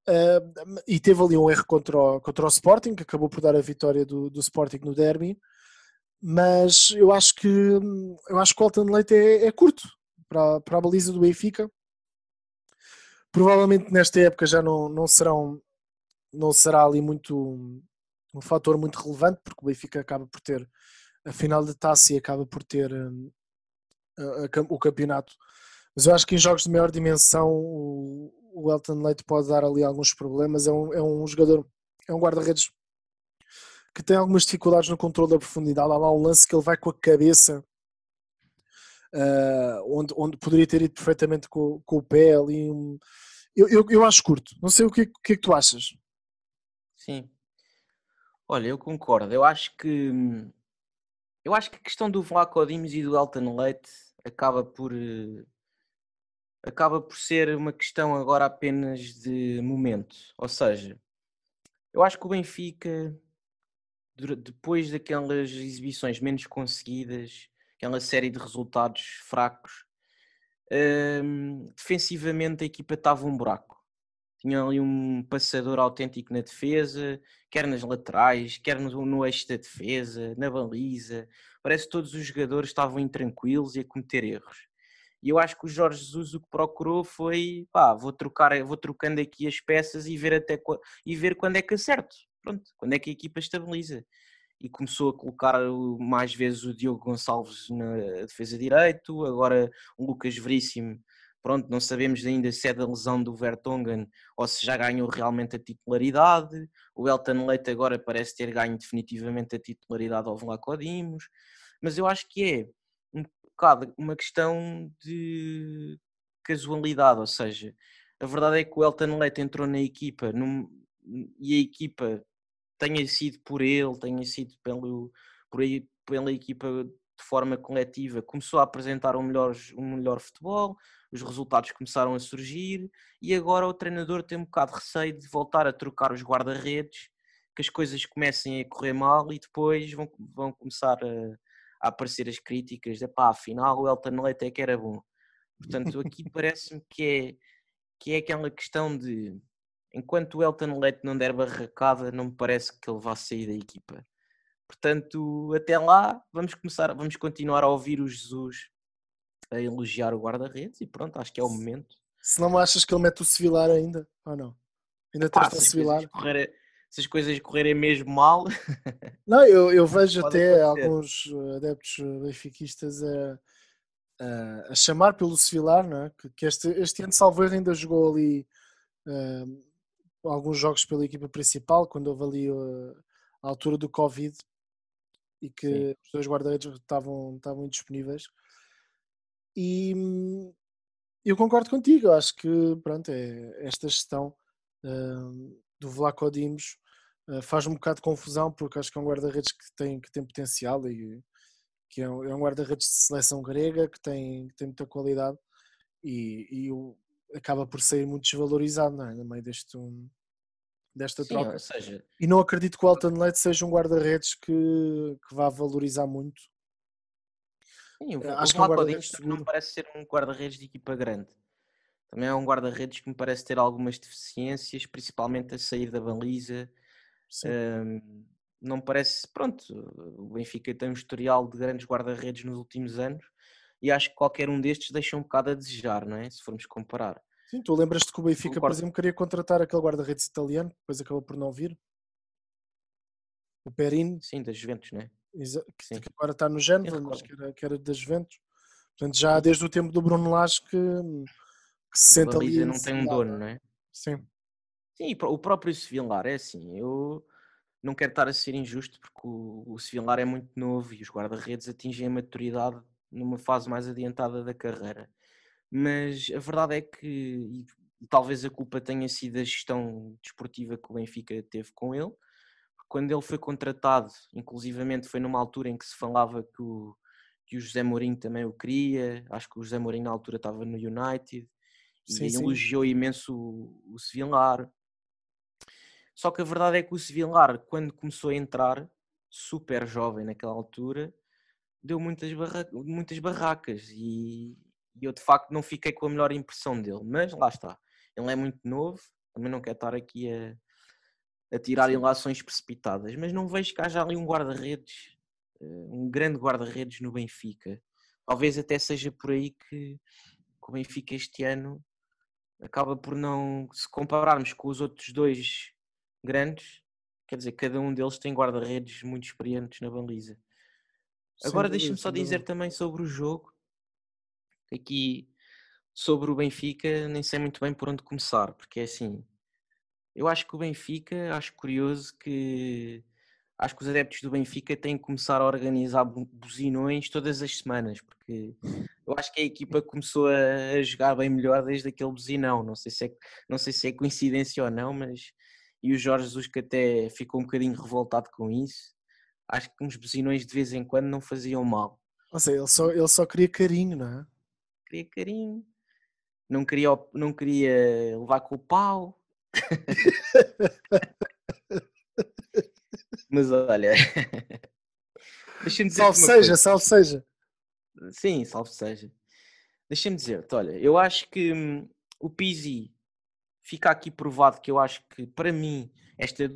Uh, e teve ali um erro contra o, contra o Sporting, que acabou por dar a vitória do, do Sporting no derby mas eu acho que eu acho que o Alton Leite é, é curto para, para a baliza do Benfica. Provavelmente nesta época já não, não serão não será ali muito um fator muito relevante porque o Benfica acaba por ter a final de taça e acaba por ter um, a, a, o campeonato. Mas eu acho que em jogos de maior dimensão o, o Elton Leite pode dar ali alguns problemas. É um, é um jogador, é um guarda-redes que tem algumas dificuldades no controle da profundidade. Há lá um lance que ele vai com a cabeça, uh, onde, onde poderia ter ido perfeitamente com, com o pé ali. Um... Eu, eu, eu, acho curto. Não sei o que, que é que tu achas. Sim. Olha, eu concordo. Eu acho que eu acho que a questão do Vlaco Dimos e do Elton Leite acaba por acaba por ser uma questão agora apenas de momento. Ou seja, eu acho que o Benfica depois daquelas exibições menos conseguidas, aquela série de resultados fracos, hum, defensivamente a equipa estava um buraco. Tinha ali um passador autêntico na defesa, quer nas laterais, quer no, no eixo da defesa, na baliza. Parece que todos os jogadores estavam intranquilos e a cometer erros. E eu acho que o Jorge Jesus o que procurou foi, pá, vou trocar, vou trocando aqui as peças e ver até e ver quando é que acerto pronto, quando é que a equipa estabiliza? E começou a colocar mais vezes o Diogo Gonçalves na defesa direito, agora o Lucas Veríssimo, pronto, não sabemos ainda se é da lesão do Vertonghen ou se já ganhou realmente a titularidade. O Elton Leite agora parece ter ganho definitivamente a titularidade ao Vlaco Dimos, mas eu acho que é um bocado uma questão de casualidade, ou seja, a verdade é que o Elton Leite entrou na equipa num, e a equipa tenha sido por ele, tenha sido pelo, por aí, pela equipa de forma coletiva, começou a apresentar um melhor, um melhor futebol, os resultados começaram a surgir e agora o treinador tem um bocado de receio de voltar a trocar os guarda-redes, que as coisas comecem a correr mal e depois vão, vão começar a, a aparecer as críticas de pá, afinal o Elton Leite é que era bom. Portanto, aqui parece-me que é, que é aquela questão de enquanto o Elton Leite não der barracada, não me parece que ele vá sair da equipa. Portanto, até lá, vamos começar, vamos continuar a ouvir o Jesus a elogiar o guarda-redes e pronto, acho que é o momento. Se não achas que ele mete o Sevilar ainda, ou não? Ainda tens o Sevilar? Se as coisas correrem mesmo mal. Não, eu, eu vejo até acontecer. alguns adeptos benfiquistas a, a, a, chamar pelo Sevilar, não é? que, que este, este ano, salvo ainda jogou ali uh, alguns jogos pela equipa principal, quando houve ali a altura do Covid e que Sim. os dois guarda-redes estavam, estavam indisponíveis. E eu concordo contigo, acho que pronto, é esta gestão uh, do Vlaco Dimos uh, faz um bocado de confusão porque acho que é um guarda-redes que tem, que tem potencial e que é um, é um guarda-redes de seleção grega que tem, que tem muita qualidade e, e acaba por ser muito desvalorizado é? no meio deste, um, desta Sim, troca. ou seja, E não acredito que o Alton Leite seja um guarda-redes que, que vá valorizar muito. sim, o, Eh, o acho que é um guarda-redes não parece ser um guarda-redes de equipa grande. Também é um guarda-redes que me parece ter algumas deficiências, principalmente a sair da baliza. Hum, não parece, pronto, o Benfica tem um historial de grandes guarda-redes nos últimos anos e acho que qualquer um destes deixa um bocado a desejar, não é? Se formos comparar. Sim, tu lembras-te que o Benfica, por Concordo. exemplo, queria contratar aquele guarda-redes italiano, depois acabou por não vir. O Perin, Sim, da Juventus, não é? exa- que, Sim. que agora está no Génova, Eu mas que era, que era das Juventus. Portanto, já desde o tempo do Bruno Lage que, que se A sente ali não tem um dono, não é? Sim, Sim, o próprio Sevillar é assim, eu não quero estar a ser injusto porque o, o é muito novo e os guarda-redes atingem a maturidade numa fase mais adiantada da carreira. Mas a verdade é que, e, e talvez a culpa tenha sido a gestão desportiva que o Benfica teve com ele, quando ele foi contratado, inclusivamente foi numa altura em que se falava que o, que o José Mourinho também o queria, acho que o José Mourinho na altura estava no United, Sim, e sim. elogiou imenso o, o Sevillar. Só que a verdade é que o Sevillar, quando começou a entrar, super jovem naquela altura, deu muitas, barra- muitas barracas e, e eu de facto não fiquei com a melhor impressão dele. Mas lá está, ele é muito novo, também não quero estar aqui a, a tirar ilações precipitadas, mas não vejo que haja ali um guarda-redes, eh, um grande guarda-redes no Benfica. Talvez até seja por aí que, que o Benfica este ano acaba por não, se compararmos com os outros dois grandes, quer dizer, cada um deles tem guarda-redes muito experientes na baliza. Agora deixa-me só dizer também sobre o jogo, aqui sobre o Benfica, nem sei muito bem por onde começar, porque é assim, eu acho que o Benfica, acho curioso que acho que os adeptos do Benfica têm que começar a organizar bu- buzinões todas as semanas, porque eu acho que a equipa começou a, a jogar bem melhor desde aquele buzinão. Não sei se é, não sei se é coincidência ou não, mas e o Jorge Jesus que até ficou um bocadinho revoltado com isso. Acho que uns buzinões de vez em quando não faziam mal. Ou seja, ele só, ele só queria carinho, não é? Queria carinho, não queria, não queria levar com o pau. Mas olha, deixa-me dizer Salve seja, salve seja. Sim, salve seja. Deixa-me dizer-te, olha, eu acho que hum, o Pizzi fica aqui provado que eu acho que para mim esta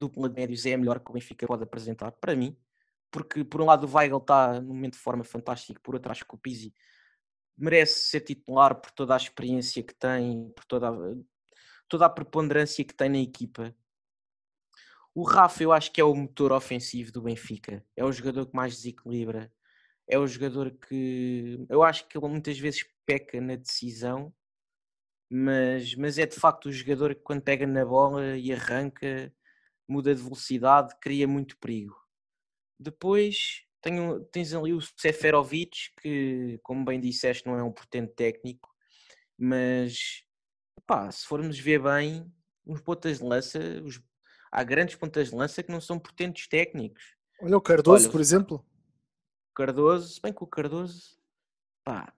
dupla de médios é a melhor que o Benfica pode apresentar, para mim, porque por um lado o Weigl está num momento de forma fantástico, por outro acho que o Pizzi merece ser titular por toda a experiência que tem, por toda a, toda a preponderância que tem na equipa. O Rafa eu acho que é o motor ofensivo do Benfica, é o jogador que mais desequilibra, é o jogador que eu acho que ele muitas vezes peca na decisão, mas, mas é de facto o jogador que quando pega na bola e arranca, muda de velocidade, cria muito perigo. Depois tenho, tens ali o Seferovic, que, como bem disseste, não é um portento técnico, mas pá, se formos ver bem, os pontas de lança, os- há grandes pontas de lança que não são portentos técnicos. Olha o Cardoso, Olha, por exemplo, Cardoso, se bem que o Cardoso, pá,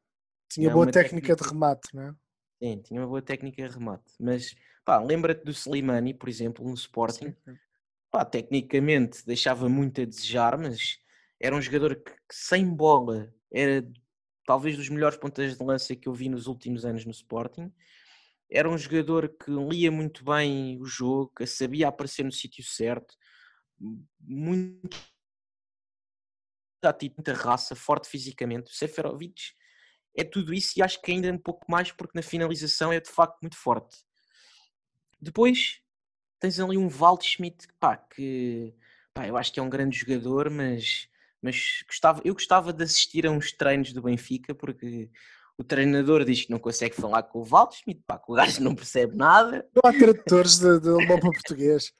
tinha é boa uma técnica de técnica- remate, não é? sim, tinha uma boa técnica de remate, mas pá, lembra-te do Slimani, por exemplo, no Sporting, Sim, sim. Pá, tecnicamente deixava muito a desejar, mas era um jogador que, que sem bola era talvez dos melhores pontas de lança que eu vi nos últimos anos no Sporting. Era um jogador que lia muito bem o jogo, que sabia aparecer no sítio certo, muito muita raça, forte fisicamente. O Seferovic é tudo isso e acho que ainda um pouco mais porque na finalização é de facto muito forte. Depois tens ali um Waldschmidt, pá, que pá, eu acho que é um grande jogador, mas, mas gostava, eu gostava de assistir a uns treinos do Benfica, porque o treinador diz que não consegue falar com o Waldschmidt, pá, que o gajo não percebe nada. Não há tradutores de, de alemão para português.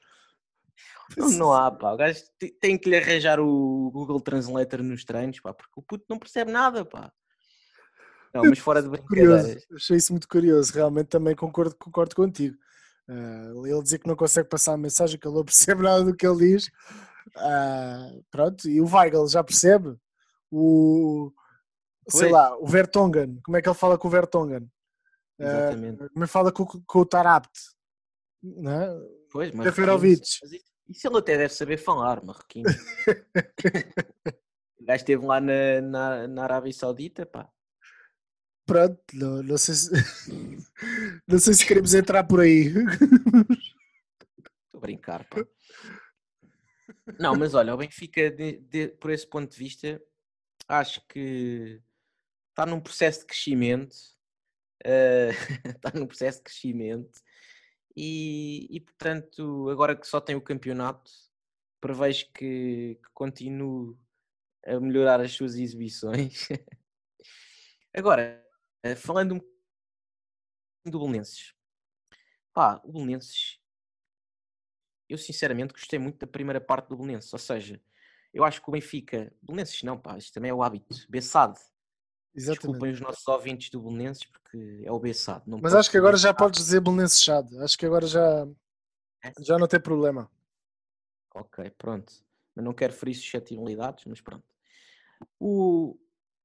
Não, não há, pá, o gajo te- tem que lhe arranjar o Google Translator nos treinos, pá, porque o puto não percebe nada, pá. Não, mas fora de Curioso, brincadeiras. achei isso muito curioso, realmente também concordo, concordo contigo. Uh, ele dizer que não consegue passar a mensagem, que ele não percebe nada do que ele diz. Uh, pronto, e o Weigl já percebe. O, sei lá, o Vertonghen, como é que ele fala com o Vertonghen? Exatamente. Uh, como é que fala com, com o Tarapt? Né? Pois, mas, mas isso ele até deve saber falar, marroquino. o gajo esteve lá na, na, na Arábia Saudita, pá. Pronto, não, não, sei se, não sei se queremos entrar por aí. Estou a brincar, pá. Não, mas olha, o Benfica, de, de, por esse ponto de vista, acho que está num processo de crescimento. Uh, está num processo de crescimento e, e, portanto, agora que só tem o campeonato, prevejo que, que continue a melhorar as suas exibições. agora, eh, falando um do Belenenses. Pá, o Belenenses, eu sinceramente gostei muito da primeira parte do Belenenses, ou seja, eu acho que o Benfica, Belenenses não, pá, isto também é o hábito, Bessade, Exatamente. Desculpem os nossos ouvintes do Belenenses porque é o Bessado. Mas acho que agora já podes dizer Belenenses Chade. Acho que agora já, é? já não tem problema. Ok, pronto. Mas não quero ferir suscetibilidades, mas pronto. O,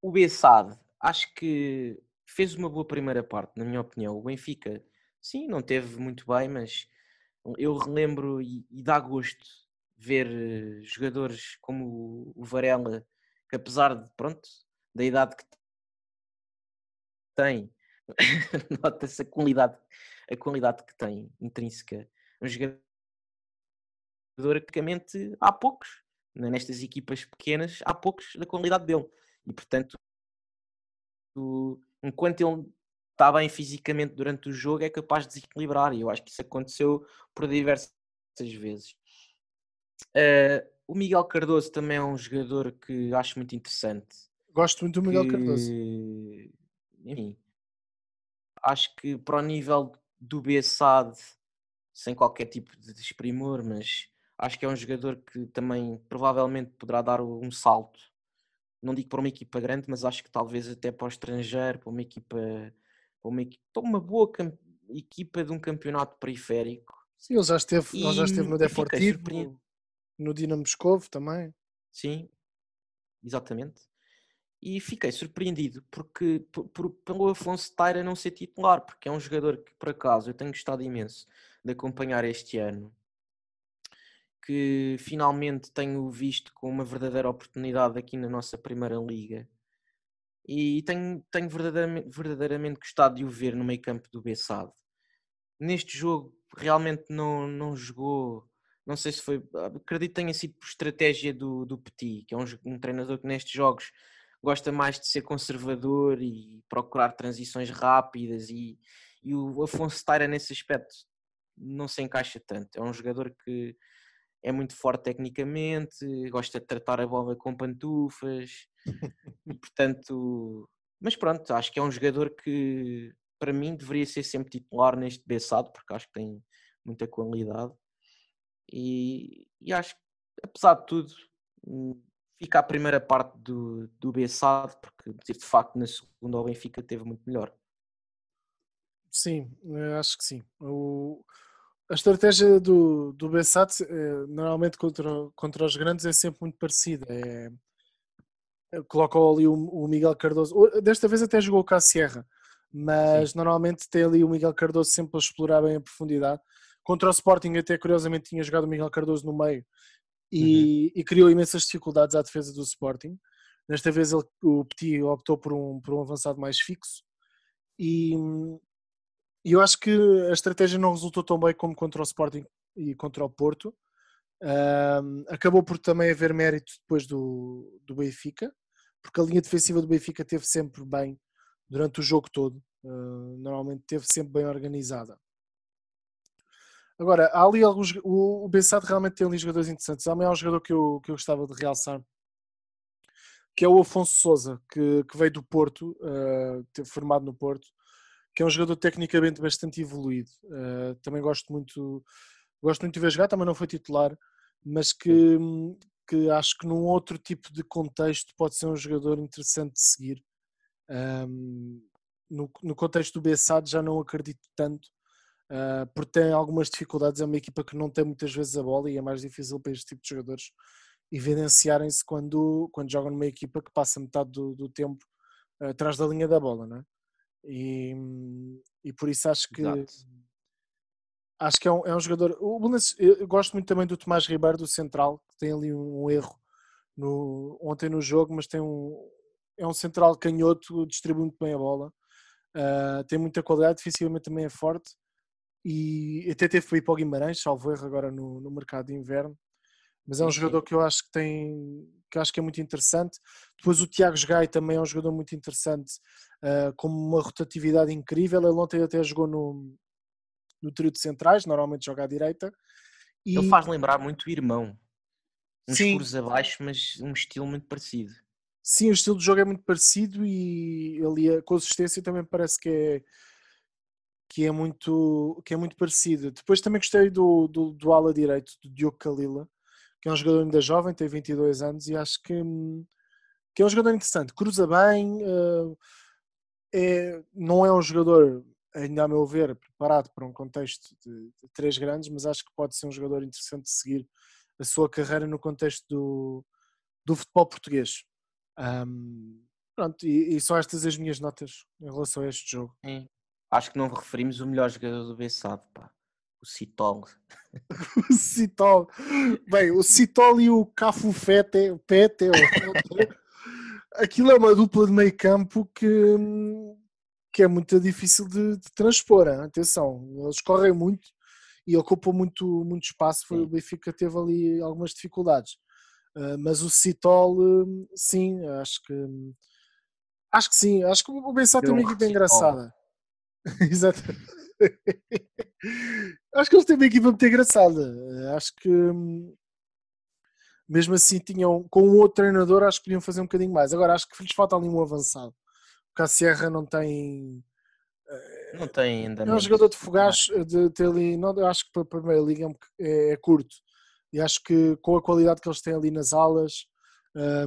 o Bessade, acho que fez uma boa primeira parte, na minha opinião. O Benfica, sim, não teve muito bem, mas eu relembro e, e dá gosto ver eh, jogadores como o Varela, que apesar de, pronto, da idade que tem, nota-se a qualidade, a qualidade que tem intrínseca. Um jogador, praticamente, há poucos, né, nestas equipas pequenas, há poucos da qualidade dele. E, portanto, enquanto ele está bem fisicamente durante o jogo, é capaz de desequilibrar. E eu acho que isso aconteceu por diversas vezes. Uh, o Miguel Cardoso também é um jogador que acho muito interessante. Gosto muito do Miguel que, Cardoso enfim, acho que para o nível do Bessade, sem qualquer tipo de desprimor, mas acho que é um jogador que também provavelmente poderá dar um salto. Não digo para uma equipa grande, mas acho que talvez até para o estrangeiro, para uma equipa, para uma, equipa, para uma boa equipa de um campeonato periférico. Sim, ele já esteve, ele já esteve no Deportivo, no Dinamo Moscovo também. Sim, exatamente e fiquei surpreendido porque por, por, pelo Afonso Taira não ser titular, porque é um jogador que por acaso eu tenho gostado imenso de acompanhar este ano, que finalmente tenho visto com uma verdadeira oportunidade aqui na nossa primeira liga e tenho, tenho verdadeiramente, verdadeiramente gostado de o ver no meio campo do Bessado. Neste jogo realmente não, não jogou, não sei se foi, acredito que tenha sido por estratégia do, do Petit, que é um, um treinador que nestes jogos gosta mais de ser conservador e procurar transições rápidas e, e o Afonso Taira nesse aspecto não se encaixa tanto. É um jogador que é muito forte tecnicamente, gosta de tratar a bola com pantufas e portanto, mas pronto, acho que é um jogador que para mim deveria ser sempre titular neste Bessado porque acho que tem muita qualidade e, e acho que apesar de tudo hum, fica a primeira parte do, do Bessade, porque de facto na segunda o Benfica teve muito melhor. Sim, acho que sim. O, a estratégia do, do Bessade eh, normalmente contra, contra os grandes é sempre muito parecida. É, colocou ali o, o, Miguel Cardoso, desta vez até jogou com a Sierra, mas sim. normalmente tem ali o Miguel Cardoso sempre a explorar bem a profundidade. Contra o Sporting, até curiosamente tinha jogado o Miguel Cardoso no meio e, uhum. e, criou imensas dificuldades à defesa do Sporting. Desta vez ele, o Petit optou por um, por um avançado mais fixo e, e eu acho que a estratégia não resultou tão bem como contra o Sporting e contra o Porto. Um, acabou por também haver mérito depois do, do Benfica, porque a linha defensiva do Benfica teve sempre bem durante o jogo todo. Uh, normalmente teve sempre bem organizada. Agora, há ali alguns. O, o Bessado realmente tem ali jogadores interessantes. Há um jogador que eu, que eu gostava de realçar, que é o Afonso Souza, que, que veio do Porto, uh, formado no Porto, que é um jogador tecnicamente bastante evoluído. Uh, também gosto muito, gosto muito de ver jogar, também não foi titular, mas que, que acho que num outro tipo de contexto pode ser um jogador interessante de seguir. Um, no, no contexto do Bessado já não acredito tanto uh, porque tem algumas dificuldades. É uma equipa que não tem muitas vezes a bola e é mais difícil para este tipo de jogadores evidenciarem-se quando, quando jogam numa equipa que passa metade do, do tempo uh, atrás da linha da bola, não é? E, e por isso acho que Exato. acho que é um, é um jogador. O Belenenses, eu gosto muito também do Tomás Ribeiro, do Central, que tem ali um, um erro no, ontem no jogo, mas tem um, é um central canhoto, distribui muito bem a bola, uh, tem muita qualidade, defensivamente também é forte e até teve para ir para o Guimarães, salvo erro agora no, no mercado de inverno. Mas é um jogador que eu acho que tem que acho que é muito interessante. Depois o Tiago Gai também é um jogador muito interessante, uh, com uma rotatividade incrível. Ele ontem até jogou no, no trio de centrais, normalmente joga à direita. E... Ele faz lembrar muito o irmão. Uns Sim. furos abaixo, mas um estilo muito parecido. Sim, o estilo de jogo é muito parecido e ali a consistência também parece que é que é muito que é muito parecida. Depois também gostei do, do, do ala direito do Diogo Kalila, que é um jogador ainda jovem, tem 22 anos e acho que, que é um jogador interessante. Cruza bem, uh, é, não é um jogador, ainda a meu ver, preparado para um contexto de, de três grandes, mas acho que pode ser um jogador interessante de seguir a sua carreira no contexto do, do futebol português. Um, pronto, e, e, são estas as minhas notas em relação a este jogo. Sim. Acho que não referimos o melhor jogador do Bessado, pá. O Citol. o Citol. Bem, o Citol e o Cafu Fete, Pete, aquilo é uma dupla de meio campo que, que é muito difícil de, de transpor. Hein? Atenção, eles correm muito e ocupam muito, muito espaço. Foi, o Benfica teve ali algumas dificuldades. Uh, mas o Citol, uh, sim, acho que acho que sim, acho que o Bessado tem uma equipa engraçada. Exato. acho que eles têm uma equipa muito engraçada. Acho que mesmo assim tinham com um outro treinador acho que podiam fazer um bocadinho mais. Agora acho que lhes falta ali um avançado. Porque a Sierra não tem não tem ainda. É um jogador de fogás de ter ali, não, acho que para a primeira liga é, é, curto. E acho que com a qualidade que eles têm ali nas alas,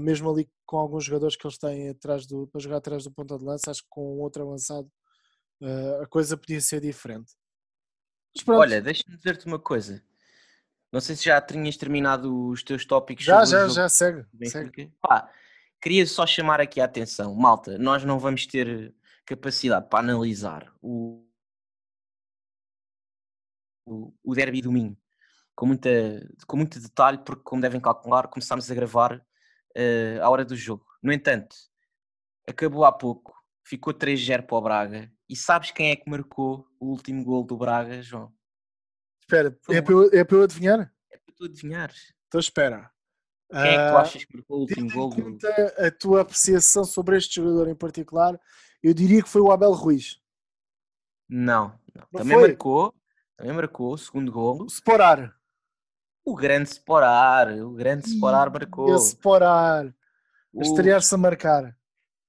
mesmo ali com alguns jogadores que eles têm atrás do, para jogar atrás do ponta de lança, acho que com outro avançado uh, a coisa podia ser diferente. Olha, deixa-me dizer-te uma coisa. Não sei se já tinhas terminado os teus tópicos. Já, já, já, segue. segue. Pá, queria só chamar aqui a atenção. Malta, nós não vamos ter capacidade para analisar o, o, o derby do Minho com, muita, com muito detalhe, porque, como devem calcular, começámos a gravar uh, à hora do jogo. No entanto, acabou há pouco, ficou 3-0 para o Braga e sabes quem é que marcou o último gol do Braga, João? Espera, é para, eu, é para eu adivinhar? É para tu adivinhares. Então espera. Quem é que tu ah, achas que marcou o último gol? Do... a tua apreciação sobre este jogador em particular, eu diria que foi o Abel Ruiz. Não, não. não também foi? marcou, também marcou o segundo gol. O Sporar. O grande Sporar, o grande Sporar marcou. O Sporar. Estrear-se a marcar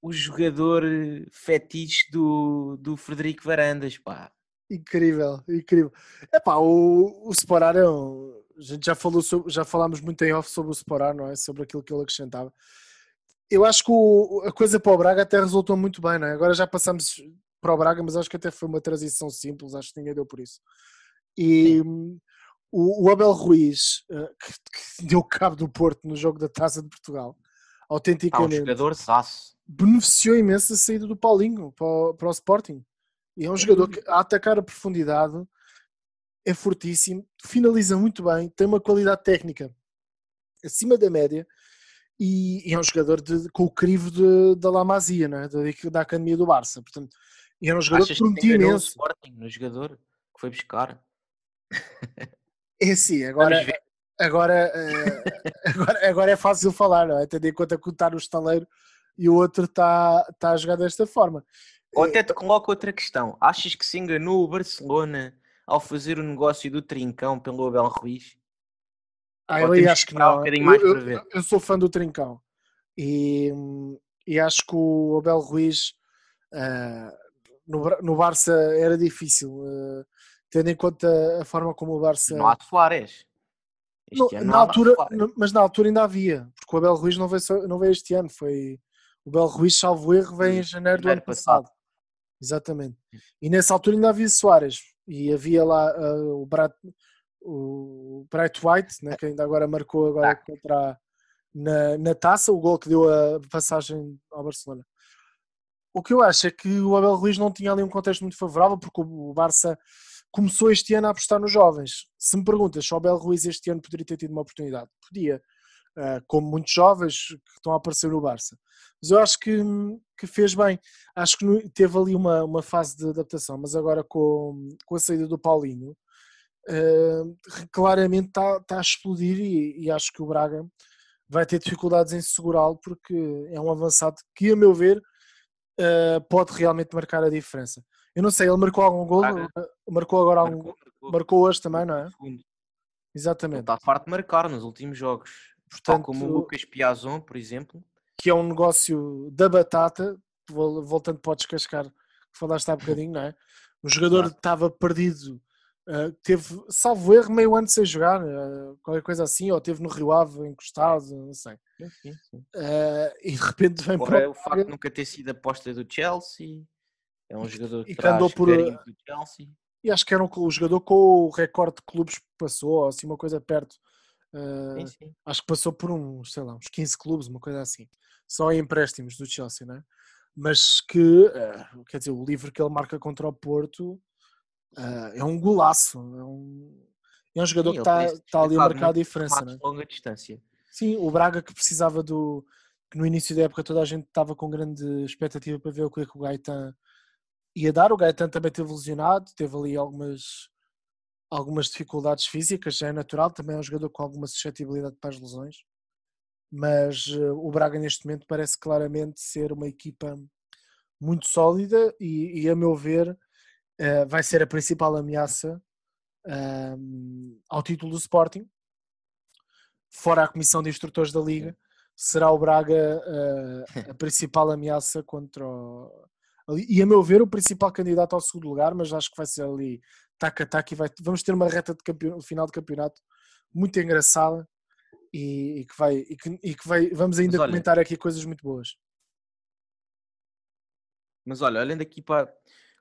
o jogador fetiche do, do Frederico Varandas, pá. Incrível, incrível. É pá, o, o Sporar é um, a gente já falou sobre, já falámos muito em off sobre o Sporar, não é? Sobre aquilo que ele acrescentava. Eu acho que o, a coisa para o Braga até resultou muito bem, não é? Agora já passamos para o Braga, mas acho que até foi uma transição simples, acho que ninguém deu por isso. E o, o, Abel Ruiz, uh, que, que, deu cabo do Porto no jogo da Taça de Portugal, autenticamente. Ah, um jogador saço beneficiou imenso a saída do Paulinho para o, para o Sporting. E é um jogador que a atacar a profundidade é fortíssimo, finaliza muito bem, tem uma qualidade técnica acima da média e, e é um jogador de, com o crivo de, da Lamazia, não é? da, da Academia do Barça. Portanto, é um jogador Achas que prometia imenso. Sporting no jogador que foi buscar? É assim, agora, agora, eh, agora, agora é fácil falar, não é? tendo em conta que está no estaleiro e o outro está tá a jogar desta forma. Ou até te coloco outra questão. Achas que se enganou o Barcelona ao fazer o negócio do Trincão pelo Abel Ruiz? Ah, eu acho que não. Um eu, eu, eu, sou fã do Trincão e, e acho que o Abel Ruiz uh, no, no Barça era difícil, uh, tendo em conta a forma como o Barça. Não há Soares. No, na altura, mas na altura ainda havia, porque o Abel Ruiz não veio, não veio este ano, foi o Belo Ruiz, salvo erro, vem em janeiro do ano passado. passado. Exatamente. E nessa altura ainda havia Soares. e havia lá uh, o, Brat, o Bright White, né, que ainda agora marcou agora contra na, na taça, o gol que deu a passagem ao Barcelona. O que eu acho é que o Abel Ruiz não tinha ali um contexto muito favorável, porque o Barça começou este ano a apostar nos jovens. Se me perguntas se o Abel Ruiz este ano poderia ter tido uma oportunidade, podia, como muitos jovens que estão a aparecer no Barça. Mas eu acho que, que fez bem. Acho que teve ali uma, uma fase de adaptação, mas agora com, com a saída do Paulinho, uh, claramente está, está a explodir e, e acho que o Braga vai ter dificuldades em segurá-lo porque é um avançado que, a meu ver, uh, pode realmente marcar a diferença. Eu não sei, ele marcou algum gol? Marcou agora algum marcou, marcou. marcou hoje também, não é? Exatamente. Ele está farto de marcar nos últimos jogos. Portanto, como o Lucas Piazon, por exemplo. Que é um negócio da batata, voltando para o descascar que falaste há bocadinho, não é? O jogador estava perdido Uh, teve, salvo erro, meio ano sem jogar, uh, qualquer coisa assim, ou teve no Rio Ave encostado, não sei. Sim, sim. Uh, e de repente vem para o facto de nunca ter sido aposta do Chelsea, é um jogador que andou por do Chelsea. E acho que era um, o jogador com o recorde de clubes que passou, assim, uma coisa perto. Sim, acho que passou por uns, sei lá, uns 15 clubes, uma coisa assim. Só em empréstimos do Chelsea, né? Mas que, quer dizer, o livro que ele marca contra o Porto Uh, é um golaço. É um, é um jogador Sim, que está tá ali a marcar a diferença. Né? longa distância. Sim, o Braga que precisava do. que no início da época toda a gente estava com grande expectativa para ver o que é que o Gaetan ia dar. O Gaetan também teve lesionado, teve ali algumas, algumas dificuldades físicas, já é natural. Também é um jogador com alguma suscetibilidade para as lesões. Mas uh, o Braga neste momento parece claramente ser uma equipa muito sólida e, e a meu ver uh, vai ser a principal ameaça um, ao título do Sporting, fora a comissão de instrutores da Liga, será o Braga uh, a principal ameaça contra o, e a meu ver o principal candidato ao segundo lugar, mas acho que vai ser ali tac a tac e vai, vamos ter uma reta de campeon, final de campeonato muito engraçada e, e que vai e que, e que vai vamos ainda olha, comentar aqui coisas muito boas. Mas olha, olhando aqui para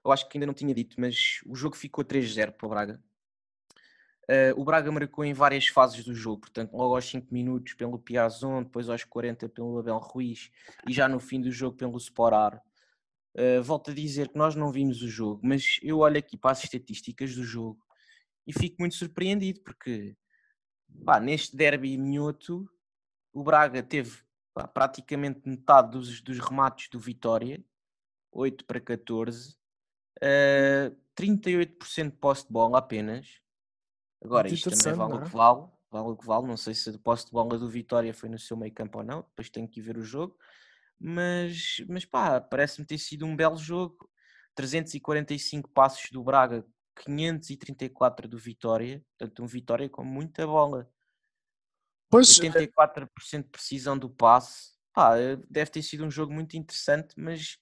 eu acho que ainda não tinha dito, mas o jogo ficou 3-0 para o Braga. Uh, o Braga marcou em várias fases do jogo, portanto, logo aos 5 minutos pelo Piazon, depois aos 40 pelo Abel Ruiz e já no fim do jogo pelo Sporar. Uh, volto a dizer que nós não vimos o jogo, mas eu olho aqui para as estatísticas do jogo e fico muito surpreendido porque pá, neste derby minhoto o Braga teve pá, praticamente metade dos, dos remates do Vitória, 8 para 14, Uh, 38% de posse de bola apenas. Agora, isto também vale o é? que vale. Vale o que vale. Não sei se a posse de bola do Vitória foi no seu meio campo ou não. Depois tenho que ver o jogo. Mas, mas pá, parece-me ter sido um belo jogo. 345 passos do Braga, 534 do Vitória. Portanto, um Vitória com muita bola. Pois, 84% é de precisão do passe. Pá, deve ter sido um jogo muito interessante, mas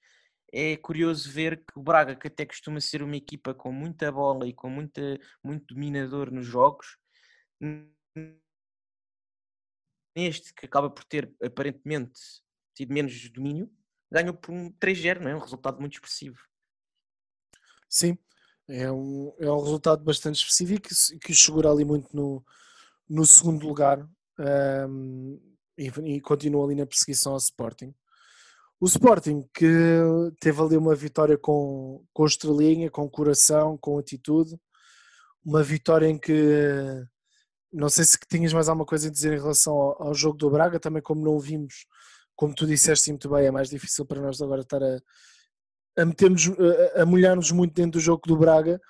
é curioso ver que o Braga, que até costuma ser uma equipa com muita bola e com muita, muito dominador nos jogos, neste que acaba por ter aparentemente tido menos domínio, ganhou por um 3-0, não é? Um resultado muito expressivo. Sim, é um, é um resultado bastante expressivo e que, que segura ali muito no, no segundo lugar um, e, e continua ali na perseguição ao Sporting. O Sporting que teve ali uma vitória com, com estrelinha, com coração, com atitude, uma vitória em que não sei se tinhas mais alguma coisa a dizer em relação ao, ao jogo do Braga, também como não o vimos, como tu disseste muito bem, é mais difícil para nós agora estar a, a metermos, a, a molhar-nos muito dentro do jogo do Braga,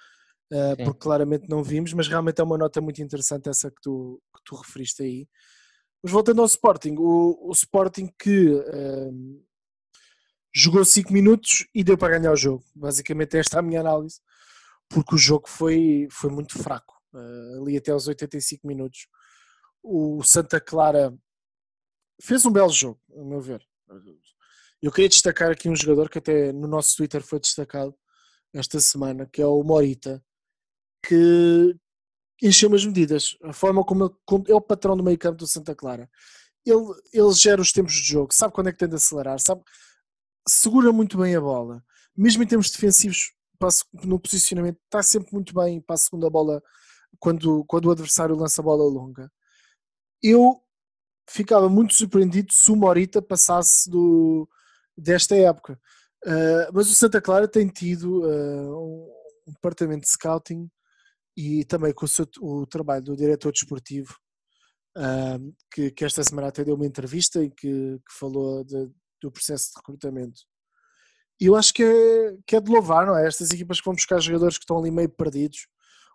uh, porque claramente não vimos, mas realmente é uma nota muito interessante essa que tu, que tu referiste aí. Mas voltando ao Sporting, o, o Sporting que uh, jogou 5 minutos e deu para ganhar o jogo. Basicamente, esta é a minha análise, porque o jogo foi, foi muito fraco, uh, ali até aos 85 minutos. O Santa Clara fez um belo jogo, a meu ver. Eu queria destacar aqui um jogador que até no nosso Twitter foi destacado esta semana, que é o Morita, que encheu as medidas. A forma como ele, é o patrão do meio campo do Santa Clara. Ele, ele gera os tempos de jogo, sabe quando é que tem de acelerar, sabe segura muito bem a bola. Mesmo em termos defensivos, no posicionamento, está sempre muito bem para a segunda bola quando, quando o adversário lança a bola longa. Eu ficava muito surpreendido se o Morita passasse do, desta época. Uh, mas o Santa Clara tem tido uh, um departamento de scouting e também com o, seu, o trabalho do diretor desportivo, uh, que, que, esta semana até deu uma entrevista em que, que falou de, do processo de recrutamento. E eu acho que é, que é de louvar, não é? Estas equipas que vão buscar jogadores que estão ali meio perdidos.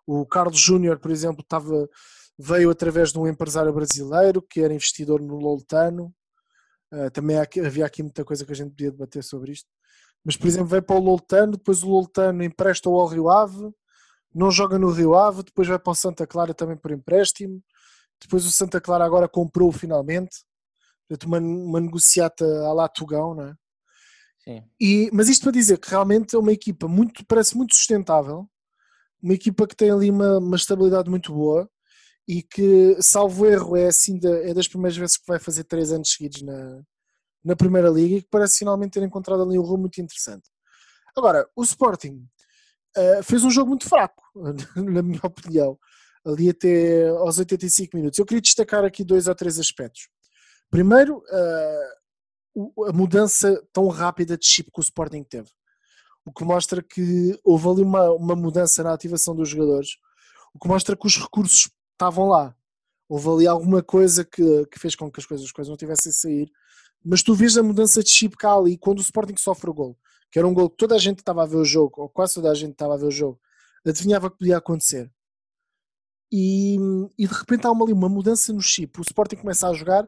O Carlos Júnior, por exemplo, estava, veio através de um empresário brasileiro que era investidor no Loltano. Uh, também havia aqui muita coisa que a gente podia debater sobre isto. Mas, por exemplo, veio para o Loltano, depois o Loltano empresta-o ao Rio Ave, não joga no Rio Ave, depois vai para o Santa Clara também por empréstimo. Depois o Santa Clara agora comprou finalmente. Portanto, uma, uma negociata à lá Tugão, não é? Sim. E, mas isto para dizer que realmente é uma equipa muito, parece muito sustentável, uma equipa que tem ali uma, uma estabilidade muito boa e que, salvo erro, é assim da, é das primeiras vezes que vai fazer três anos seguidos na, na Primeira Liga e que parece finalmente ter encontrado ali um rumo muito interessante. Agora, o Sporting uh, fez um jogo muito fraco, na minha opinião, ali até aos 85 minutos. Eu queria destacar aqui dois ou três aspectos. Primeiro, uh, a mudança tão rápida de chip que o Sporting teve. O que mostra que houve ali uma, uma mudança na ativação dos jogadores. O que mostra que os recursos estavam lá. Houve ali alguma coisa que, que fez com que as coisas, as coisas não tivessem a sair mas tu vês a mudança de chip cá ali quando o Sporting sofre o gol, que era um gol que toda a gente estava a ver o jogo, ou quase toda a gente estava a ver o jogo, adivinhava que podia acontecer. E, e de repente há uma, ali uma mudança no chip. O Sporting começa a jogar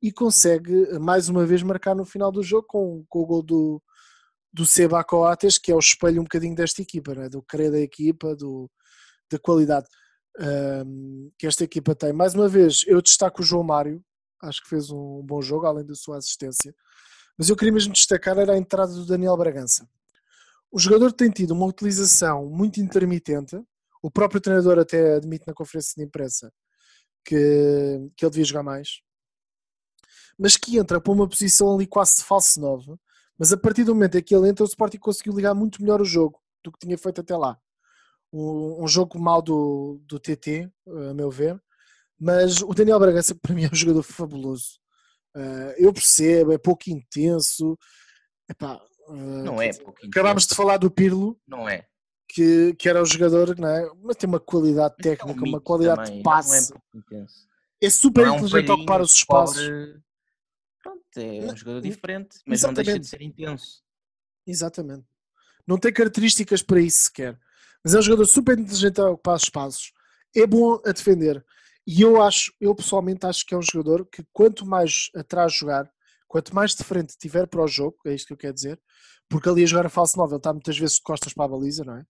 e consegue mais uma vez marcar no final do jogo com, com o gol do, do Seba Coates, que é o espelho um bocadinho desta equipa, né? do querer da equipa, do, da qualidade um, que esta equipa tem. Mais uma vez, eu destaco o João Mário, acho que fez um bom jogo, além da sua assistência. Mas eu queria mesmo destacar era a entrada do Daniel Bragança. O jogador tem tido uma utilização muito intermitente. O próprio treinador até admite na conferência de imprensa que, que ele devia jogar mais. Mas que entra para uma posição ali quase falso 9. Mas a partir do momento em que ele entra, o Sporting conseguiu ligar muito melhor o jogo do que tinha feito até lá. Um, um jogo mal do, do TT, a meu ver, mas o Daniel Bragança, para mim, é um jogador fabuloso. Uh, eu percebo, é pouco intenso. Epá, uh, não é pouco intenso. Acabámos de falar do Pirlo. Não é. Que, que era o jogador, não é? mas tem uma qualidade é técnica, um uma qualidade também. de passe. Não é, é super não inteligente é um ocupar os espaços. Pobre... Pronto, é um jogador diferente, mas Exatamente. não deixa de ser intenso. Exatamente. Não tem características para isso sequer. Mas é um jogador super inteligente a ocupar os espaços. É bom a defender. E eu acho, eu pessoalmente acho que é um jogador que quanto mais atrás jogar, quanto mais de frente tiver para o jogo, é isto que eu quero dizer, porque ali a jogar a falso 9 ele está muitas vezes de costas para a baliza, não é?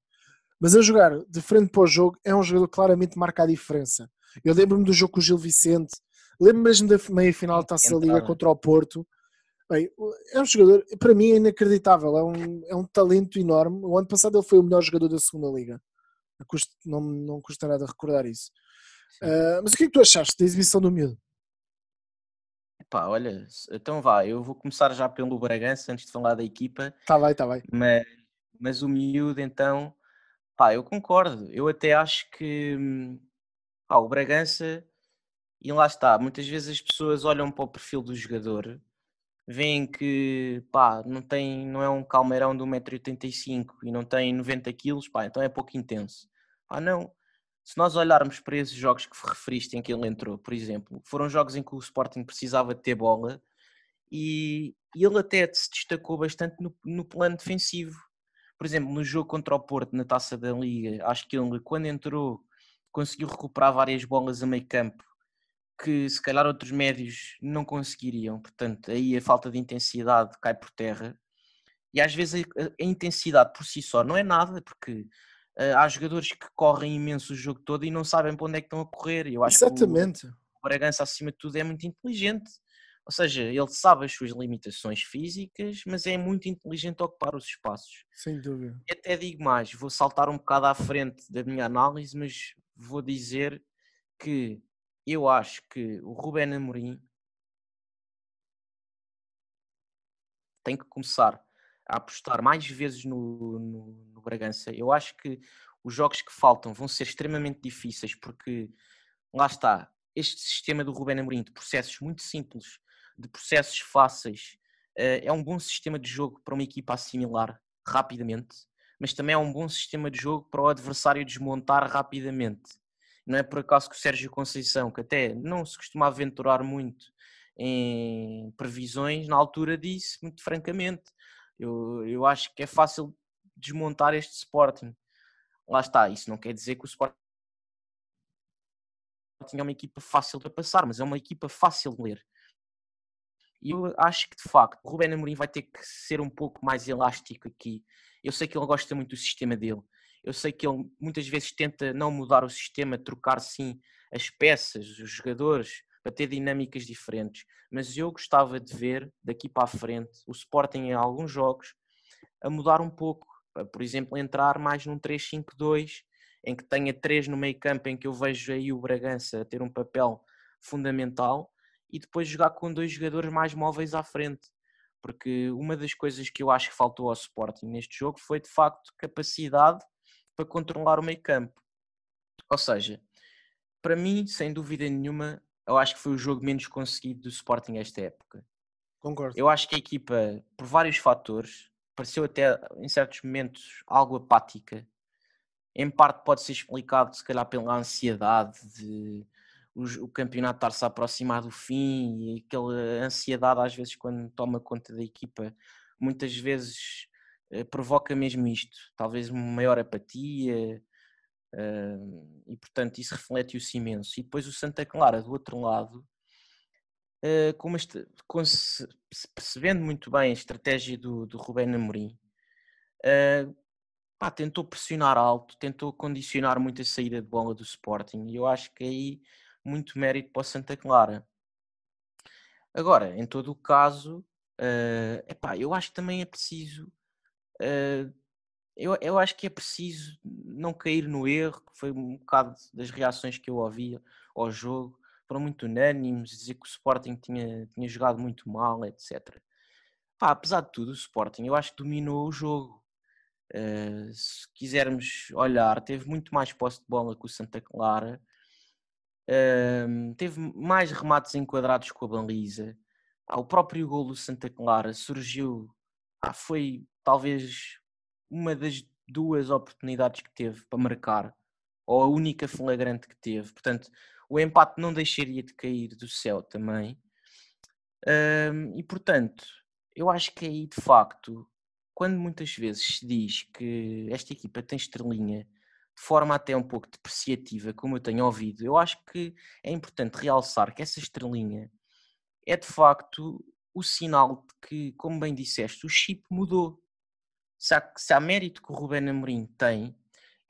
Mas a jogar de frente para o jogo é um jogador que claramente marca a diferença. Eu lembro-me do jogo com o Gil Vicente, lembro-me mesmo da meia final da Taça Liga contra o Porto. Bem, é um jogador, para mim é inacreditável, é um, é um talento enorme. O ano passado ele foi o melhor jogador da segunda Liga. Não, não custa nada recordar isso. Uh, mas o que é que tu achaste da exibição do miúdo? Pá, olha, então vá, eu vou começar já pelo Bragança antes de falar da equipa. Tá bem, tá bem. Mas, mas o miúdo, então, pá, eu concordo. Eu até acho que pá, o Bragança, e lá está, muitas vezes as pessoas olham para o perfil do jogador, veem que pá, não, tem, não é um calmeirão de 1,85m e não tem 90kg, pá, então é pouco intenso. Ah, não, se nós olharmos para esses jogos que referiste em que ele entrou, por exemplo, foram jogos em que o Sporting precisava de ter bola e, ele até se destacou bastante no, no, plano defensivo. Por exemplo, no jogo contra o Porto, na taça da Liga, acho que ele, quando entrou, conseguiu recuperar várias bolas a meio campo que se calhar outros médios não conseguiriam. Portanto, aí a falta de intensidade cai por terra. E às vezes a, a intensidade por si só não é nada, porque uh, há jogadores que correm imenso o jogo todo e não sabem para onde é que estão a correr. Eu acho Exatamente. que o, o Bragança, acima de tudo, é muito inteligente. Ou seja, ele sabe as suas limitações físicas, mas é muito inteligente a ocupar os espaços. Sem dúvida. E até digo mais, vou saltar um bocado à frente da minha análise, mas vou dizer que eu acho que o Rubén Amorim tem que começar a apostar mais vezes no, no, no Bragança. Eu acho que os jogos que faltam vão ser extremamente difíceis porque lá está, este sistema do Ruben Amorim de processos muito simples, de processos fáceis, eh, é um bom sistema de jogo para uma equipa assimilar rapidamente, mas também é um bom sistema de jogo para o adversário desmontar rapidamente. Não é por acaso que o Sérgio Conceição, que até não se costuma aventurar muito em previsões, na altura disse, muito francamente, eu, eu acho que é fácil desmontar este Sporting. Lá está, isso não quer dizer que o Sporting é uma equipa fácil de passar, mas é uma equipa fácil de ler. E eu acho que de facto o Ruben Amorim vai ter que ser um pouco mais elástico aqui. Eu sei que ele gosta muito do sistema dele. Eu sei que ele muitas vezes tenta não mudar o sistema, trocar sim as peças, os jogadores, para ter dinâmicas diferentes. Mas eu gostava de ver daqui para a frente o Sporting em alguns jogos a mudar um pouco. Por exemplo, entrar mais num 3-5-2, em que tenha três no meio campo, em que eu vejo aí o Bragança ter um papel fundamental e depois jogar com dois jogadores mais móveis à frente. Porque uma das coisas que eu acho que faltou ao Sporting neste jogo foi de facto capacidade para controlar o meio campo. Ou seja, para mim, sem dúvida nenhuma, eu acho que foi o jogo menos conseguido do Sporting esta época. Concordo. Eu acho que a equipa, por vários fatores, pareceu até em certos momentos algo apática. Em parte pode ser explicado, se calhar, pela ansiedade de o, campeonato estar-se a aproximar do fim e aquela ansiedade, às vezes, quando toma conta da equipa, muitas vezes provoca mesmo isto. Talvez uma maior apatia, Uh, e portanto isso reflete-se imenso. E depois o Santa Clara, do outro lado, uh, como este, percebendo muito bem a estratégia do, do Rubén Amorim, pá, tentou pressionar alto, tentou condicionar muito a saída de bola do Sporting, e eu acho que aí muito mérito para o Santa Clara. Agora, em todo o caso, uh, epá, eu acho que também é preciso. Uh, eu, eu acho que é preciso não cair no erro, que foi um bocado das reações que eu ouvia ao jogo, foram muito unânimes, dizer que o Sporting tinha, tinha jogado muito mal, etc. Pá, apesar de tudo, o Sporting eu acho que dominou o jogo. Uh, se quisermos olhar, teve muito mais posse de bola que o Santa Clara, uh, teve mais remates enquadrados com a baliza. O próprio gol do Santa Clara surgiu, foi talvez uma das duas oportunidades que teve para marcar, ou a única flagrante que teve. Portanto, o empate não deixaria de cair do céu também. Um, e portanto, eu acho que aí de facto, quando muitas vezes se diz que esta equipa tem estrelinha de forma até um pouco depreciativa, como eu tenho ouvido, eu acho que é importante realçar que essa estrelinha é de facto o sinal de que, como bem disseste, o chip mudou se há, se há mérito que o Ruben Amorim tem,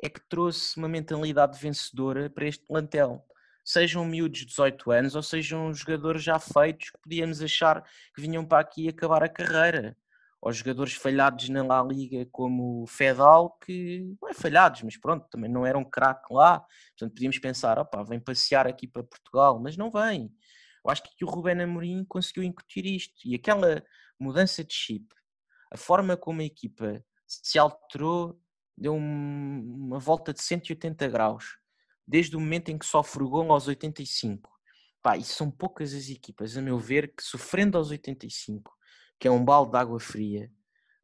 é que trouxe uma mentalidade vencedora para este plantel. Sejam miúdos de 18 anos ou sejam jogadores já feitos que podíamos achar que vinham para aqui acabar a carreira. Ou jogadores falhados na La Liga como o Fedal, que não é falhados, mas pronto, também não eram craque lá. Portanto, podíamos pensar, opá, vem passear aqui para Portugal, mas não vem. Eu acho que o Ruben Amorim conseguiu incutir isto. E aquela mudança de chip a forma como a equipa se alterou deu uma volta de 180 graus, desde o momento em que sofre o gol aos 85. Pá, e são poucas as equipas, a meu ver, que sofrendo aos 85, que é um balde de água fria,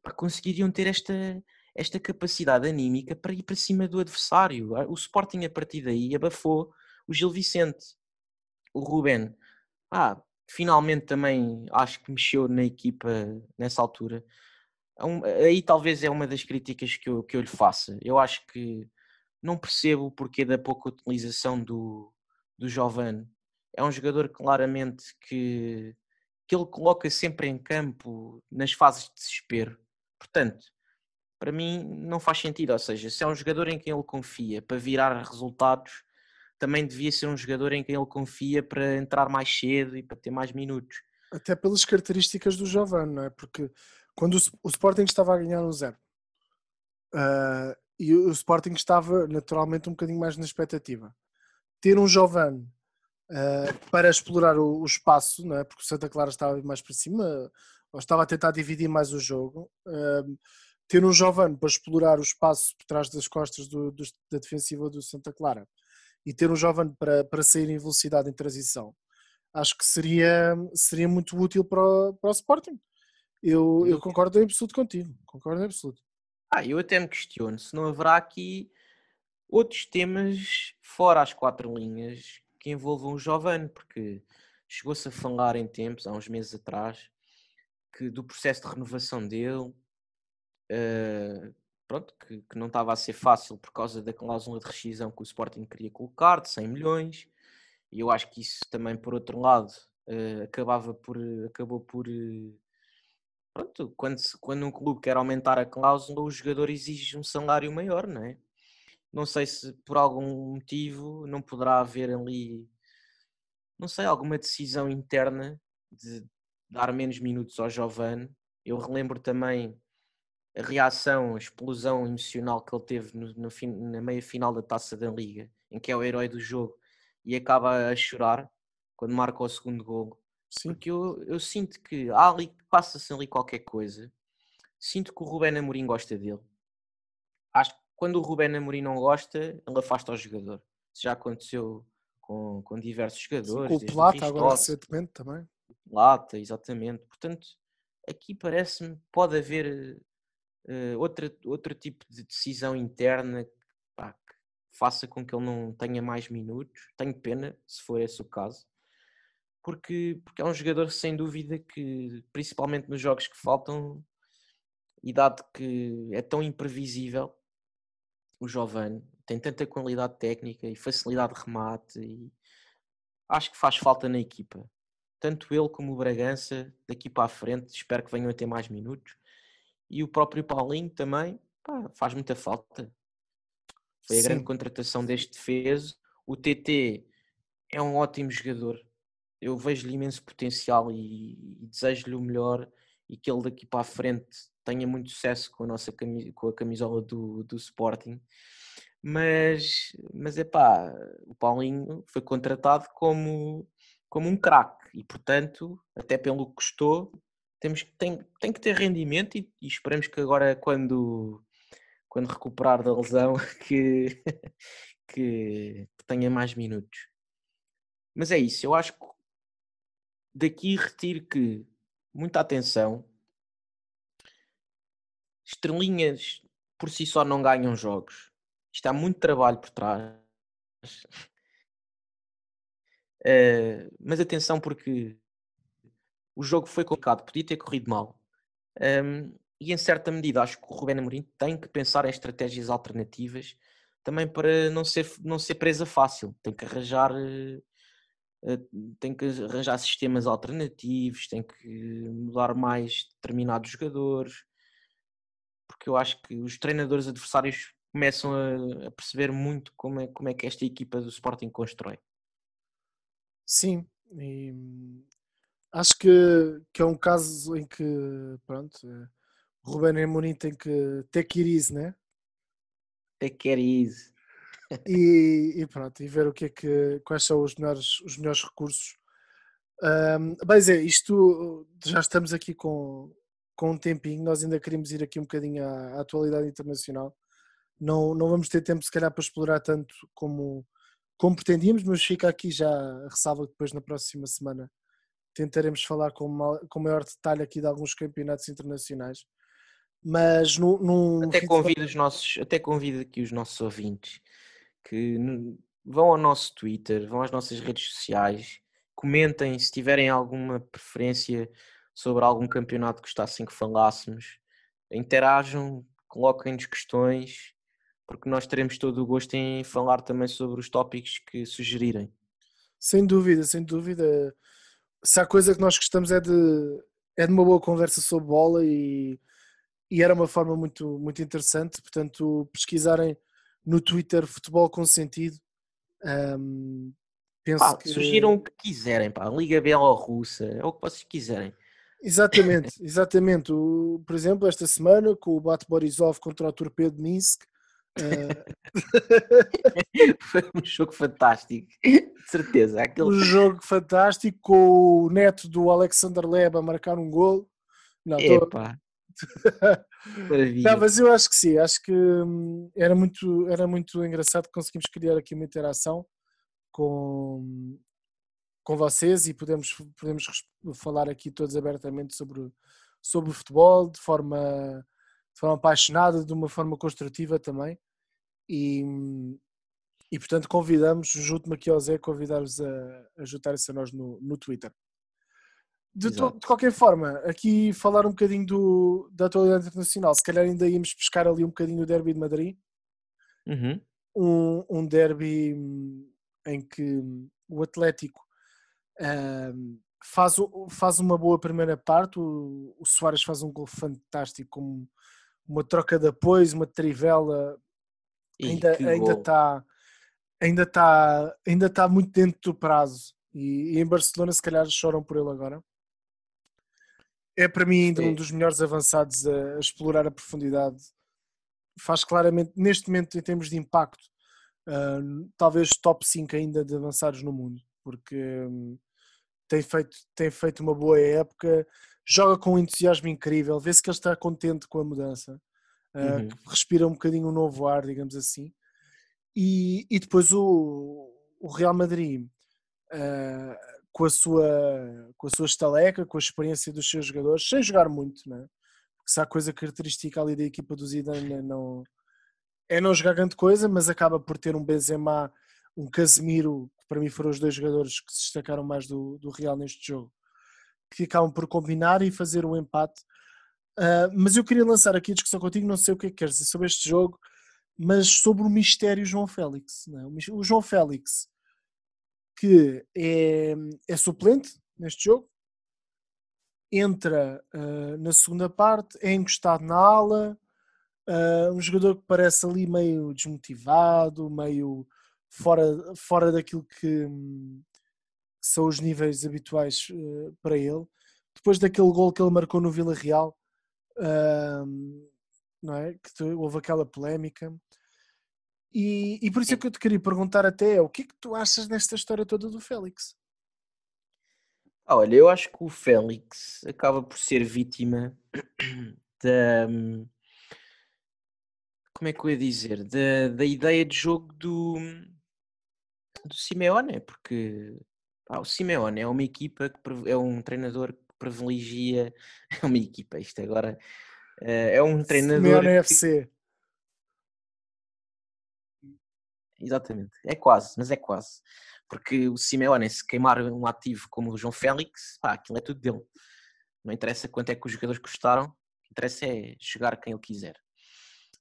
pá, conseguiriam ter esta, esta capacidade anímica para ir para cima do adversário. O Sporting, a partir daí, abafou o Gil Vicente. O Ruben, ah, finalmente também acho que mexeu na equipa nessa altura. É aí talvez é uma das críticas que eu, que eu lhe faça. Eu acho que não percebo o porquê da pouca utilização do, do Jovane. É um jogador claramente que, que ele coloca sempre em campo nas fases de desespero. Portanto, para mim não faz sentido. Ou seja, se é um jogador em quem ele confia para virar resultados, também devia ser um jogador em quem ele confia para entrar mais cedo e para ter mais minutos. Até pelas características do Jovane, não é? Porque quando o, Sporting estava a ganhar um zero uh, e o, Sporting estava naturalmente um bocadinho mais na expectativa. Ter um Jovane uh, para explorar o, o, espaço, não é? porque o Santa Clara estava mais para cima, ou estava a tentar dividir mais o jogo. Um, ter um jovem para explorar o espaço por trás das costas do, do, da defensiva do Santa Clara e ter um jovem para, para sair em velocidade em transição, acho que seria, seria muito útil para o, para o Sporting. Eu, eu concordo em absoluto contigo, concordo em absoluto. Ah, eu até me questiono se não haverá aqui outros temas fora as quatro linhas que envolvam o Jovem, porque chegou-se a falar em tempos, há uns meses atrás, que do processo de renovação dele, uh, pronto, que, que, não estava a ser fácil por causa da cláusula de rescisão que o Sporting queria colocar, de 100 milhões, e eu acho que isso também, por outro lado, uh, acabava por, acabou por... Uh, pronto, quando, quando um clube quer aumentar a cláusula, o jogador exige um salário maior, não é? Não sei se por algum motivo não poderá haver ali, não sei, alguma decisão interna de dar menos minutos ao Giovanni. Eu relembro também a reação, a explosão emocional que ele teve no, no, na meia final da Taça da Liga, em que é o herói do jogo e acaba a chorar quando marca o segundo golo. Sim. Porque eu, eu sinto que há ali, passa-se ali qualquer coisa. Sinto que o Rubén Amorim gosta dele. Acho que quando o Rubén Amorim não gosta, ele afasta o jogador. Isso já aconteceu com, com diversos jogadores. Sim, com o Plata, agora recentemente também. Plata, exatamente. Portanto, aqui parece-me pode haver uh, outra, outro tipo de decisão interna pá, que faça com que ele não tenha mais minutos. Tenho pena, se for esse o caso. Porque, porque é um jogador sem dúvida que, principalmente nos jogos que faltam, e dado que é tão imprevisível, o Giovanni tem tanta qualidade técnica e facilidade de remate e acho que faz falta na equipa. Tanto ele como o Bragança, daqui para a frente, espero que venham a ter mais minutos. E o próprio Paulinho também pá, faz muita falta. Foi a Sim. grande contratação deste defeso. O TT é um ótimo jogador. Eu vejo-lhe imenso potencial e, e desejo-lhe o melhor e que ele daqui para a frente tenha muito sucesso com a nossa com a camisola do, do Sporting. Mas, mas é pá, o Paulinho foi contratado como, como um craque e, portanto, até pelo que custou, temos, tem, tem que ter rendimento e, e esperamos que agora, quando, quando recuperar da lesão, que, que, que tenha mais minutos. Mas é isso, eu acho que daqui retiro que muita atenção estrelinhas por si só não ganham jogos. Isto há muito trabalho por trás. Uh, mas atenção porque o jogo foi complicado, podia ter corrido mal. Um, e em certa medida acho que o Rubén Amorim tem que pensar em estratégias alternativas também para não ser, não ser presa fácil. Tem que arranjar uh, tem que arranjar sistemas alternativos, tem que mudar mais determinados jogadores, porque eu acho que os treinadores adversários começam a, perceber muito como é, como é que esta equipa do Sporting constrói. Sim, e acho que, que é um caso em que pronto, eh, Ruben Amorim tem que que ir easy, né? Take care easy. E, e, pronto, e ver o que é que, quais são os melhores, os melhores recursos. Um, é, isto já estamos aqui com, com um tempinho, nós ainda queríamos ir aqui um bocadinho à, à, atualidade internacional. Não, não vamos ter tempo, se calhar, para explorar tanto como, como pretendíamos, mas fica aqui já a ressalva depois na próxima semana tentaremos falar com, com maior detalhe aqui de alguns campeonatos internacionais. Mas no, no até convido os nossos, até convido aqui os nossos ouvintes que vão ao nosso Twitter, vão às nossas redes sociais, comentem se tiverem alguma preferência sobre algum campeonato que gostassem que falássemos. Interajam, coloquem-nos questões, porque nós teremos todo o gosto em falar também sobre os tópicos que sugerirem. Sem dúvida, sem dúvida. Se há coisa que nós gostamos é de, é de uma boa conversa sobre bola e, e era uma forma muito, muito interessante. Portanto, pesquisarem no Twitter Futebol com Sentido. Um, penso pá, que... Sugiram o que quiserem, pá. Liga Bielorrussa, é o que vocês quiserem. Exatamente, exatamente. O, por exemplo, esta semana com o Bate Borisov contra o Torpedo Minsk. Uh... Foi um jogo fantástico, de certeza. Aquele... Um jogo fantástico com o neto do Alexander Leb a marcar um gol. Não, Epá. não, mas eu acho que sim, acho que hum, era muito, era muito engraçado que conseguimos criar aqui uma interação com, com vocês e podemos, podemos falar aqui todos abertamente sobre, sobre o futebol de forma, de forma apaixonada, de uma forma construtiva também. E, e portanto convidamos, junto-me aqui ao Zé, convidar-vos a, a juntarem-se a nós no, no Twitter. De, to, de, qualquer forma, aqui falar um bocadinho do, da atualidade internacional, se calhar ainda íamos pescar ali um bocadinho do derby de Madrid. Uhum. Um, um derby em que o Atlético uh, faz, faz uma boa primeira parte, o, o Soares faz um gol fantástico, com uma troca de apoios, uma trivela, Ih, ainda ainda está ainda está ainda está muito dentro do prazo. E, e, em Barcelona se calhar choram por ele agora é para mim ainda um dos melhores avançados a, a, explorar a profundidade. Faz claramente, neste momento, em termos de impacto, uh, talvez top 5 ainda de avançados no mundo, porque um, tem, feito, tem feito uma boa época, joga com um entusiasmo incrível, vê-se que ele está contente com a mudança, uh, uhum. respira um bocadinho um novo ar, digamos assim. E, e depois o, o Real Madrid. Uh, com a sua, com a sua estaleca, com a experiência dos seus jogadores, sem jogar muito, né? porque se há coisa característica ali da equipa do Zidane é não, é não jogar grande coisa, mas acaba por ter um Benzema, um Casemiro, que para mim foram os dois jogadores que se destacaram mais do, do Real neste jogo, que acabam por combinar e fazer o um empate. Uh, mas eu queria lançar aqui a discussão contigo, não sei o que é que queres dizer sobre este jogo, mas sobre o mistério João Félix. Né? O João Félix que é, é suplente neste jogo, entra uh, na segunda parte, é encostado na ala, uh, um jogador que parece ali meio desmotivado, meio fora, fora daquilo que, que são os níveis habituais uh, para ele. Depois daquele gol que ele marcou no Vila Real, não é? que houve aquela polémica. E, e por isso é que eu te queria perguntar até o que é que tu achas desta história toda do Félix? Olha, eu acho que o Félix acaba por ser vítima da. Como é que eu ia dizer? Da, da ideia de jogo do, do Simeone, porque pá, o Simeone é uma equipa que é um treinador que privilegia. É uma equipa, isto agora. Eh, é um treinador. Simeone que, FC. Exatamente. É quase, mas é quase. Porque o Simeone, se queimar um ativo como o João Félix, pá, aquilo é tudo dele. Não interessa quanto é que os jogadores custaram, o que interessa é jogar quem ele quiser.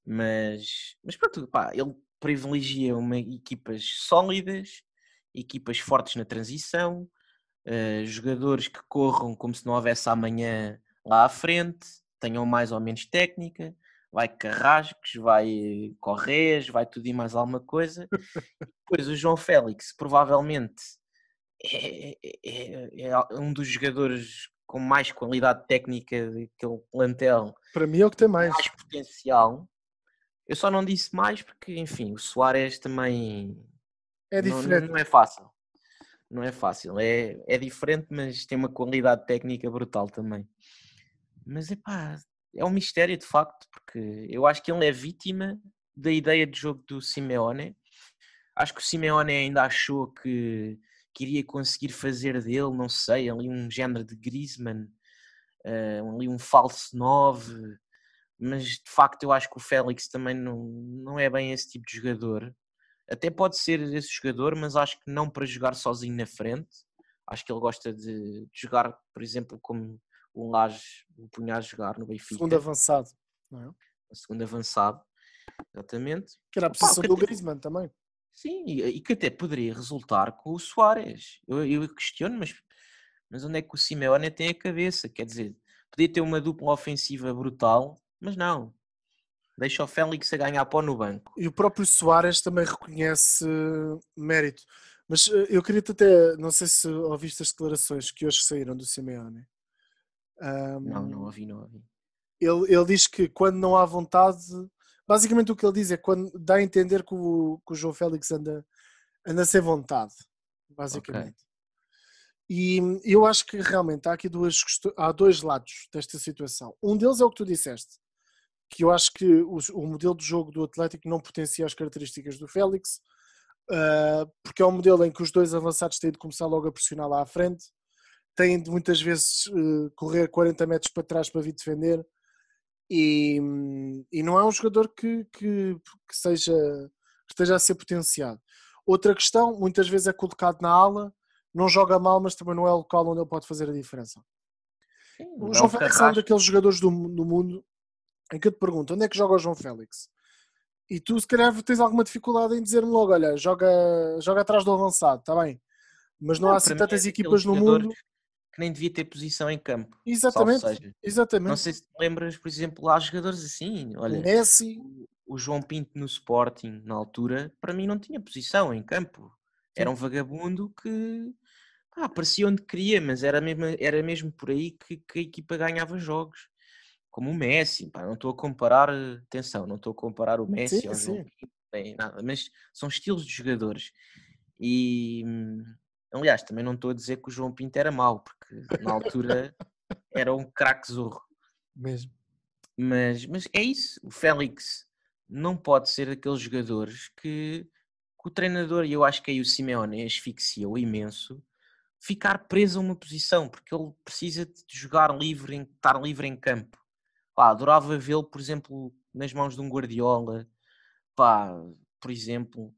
Mas, mas pronto, pá, ele privilegia uma, equipas sólidas, equipas fortes na transição, uh, jogadores que corram como se não houvesse amanhã lá à frente, tenham mais ou menos técnica, vai Carrascos, vai Correias, vai tudo e mais alguma coisa. Depois o João Félix, provavelmente, é, é, é, é, um dos jogadores com mais qualidade técnica daquele plantel. Para mim é o que tem mais. Mais potencial. Eu só não disse mais porque, enfim, o Soares também é diferente. Não, não é fácil. Não é fácil. É, é diferente, mas tem uma qualidade técnica brutal também. Mas é pá, é um mistério de facto, porque eu acho que ele é vítima da ideia de jogo do Simeone. Acho que o Simeone ainda achou que, queria conseguir fazer dele, não sei, ali um género de Griezmann, uh, ali um falso 9, mas de facto eu acho que o Félix também não, não é bem esse tipo de jogador. Até pode ser esse jogador, mas acho que não para jogar sozinho na frente. Acho que ele gosta de, de jogar, por exemplo, como o Laje o punha a jogar no Benfica. Segundo avançado, não é? segundo avançado, exatamente. Que era a posição do Griezmann também. Sim, e, e, que até poderia resultar com o Soares. Eu, eu questiono, mas, mas onde é que o Simeone tem a cabeça? Quer dizer, podia ter uma dupla ofensiva brutal, mas não. Deixa o Félix a ganhar pó no banco. E o próprio Soares também reconhece mérito. Mas eh, eu queria-te até, não sei se ouviste as declarações que hoje saíram do Simeone. Um, não, não ouvi, não ouvi. Ele, ele diz que quando não há vontade, basicamente o que ele diz é quando dá a entender que o, que o João Félix anda, anda sem vontade, basicamente. Okay. E eu acho que realmente há aqui duas, há dois lados desta situação. Um deles é o que tu disseste, que eu acho que o, o modelo de jogo do Atlético não potencia as características do Félix, uh, porque é um modelo em que os dois avançados têm de começar logo a pressionar lá à frente, têm de muitas vezes uh, correr 40 metros para trás para vir defender, e, e não é um jogador que, que, que seja, que esteja a ser potenciado. Outra questão, muitas vezes é colocado na ala, não joga mal, mas também não é o local onde ele pode fazer a diferença. Sim, o João Félix é um daqueles jogadores do, do mundo em que eu te pergunto onde é que joga o João Félix? E tu, se calhar, tens alguma dificuldade em dizer-me logo: olha, joga, joga atrás do avançado, está bem. Mas não, não há assim tantas é equipas no mundo. Que nem devia ter posição em campo. Exatamente. Exatamente. Não sei se te lembras, por exemplo, há jogadores assim. Olha, o Messi. O João Pinto no Sporting, na altura, para mim não tinha posição em campo. Era um vagabundo que ah, aparecia onde queria, mas era mesmo, era mesmo por aí que, que a equipa ganhava jogos. Como o Messi, pá, não estou a comparar, atenção, não estou a comparar o Messi sim, ao João bem, nada, mas são estilos de jogadores. E aliás, também não estou a dizer que o João Pinto era mau, porque na altura era um craque zorro. Mesmo. Mas, mas é isso, o Félix não pode ser aqueles jogadores que, que o treinador, e eu acho que aí o Simeone asfixiou imenso, ficar preso a uma posição, porque ele precisa de jogar livre, em, estar livre em campo. Pá, adorava vê-lo, por exemplo, nas mãos de um Guardiola, pá, por exemplo,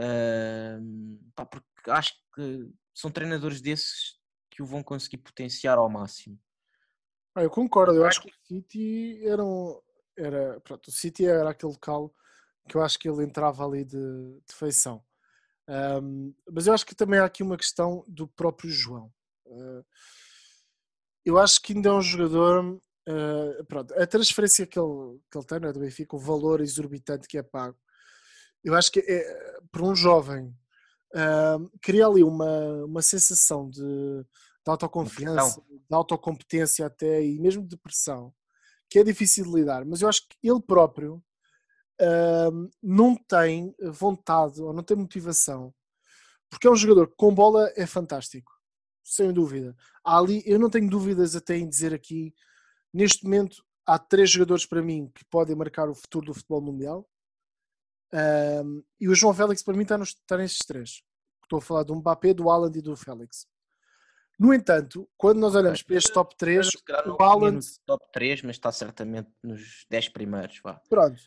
uh, pá, porque acho que são treinadores desses que o vão conseguir potenciar ao máximo. Ah, eu concordo, eu acho que o City era, um, era pronto, o City era aquele local que eu acho que ele entrava ali de, de feição. Um, mas eu acho que também há aqui uma questão do próprio João. Uh, eu acho que ainda é um jogador. Uh, pronto, a transferência que ele, que ele tem é, do Benfica, o valor exorbitante que é pago, eu acho que é, para um jovem uh, cria ali uma, uma sensação de, de autoconfiança, de autocompetência até e mesmo de pressão, que é difícil de lidar. Mas eu acho que ele próprio uh, não tem vontade ou não tem motivação, porque é um jogador que com bola é fantástico, sem dúvida. Há ali, eu não tenho dúvidas até em dizer aqui, neste momento há três jogadores para mim que podem marcar o futuro do futebol mundial. Um, e o João Félix para mim está, nos, está nestes três. Estou a falar do Mbappé, do Haaland e do Félix. No entanto, quando nós olhamos para este top 3, o Haaland... top 3, mas está certamente nos 10 primeiros. Vá. Pronto.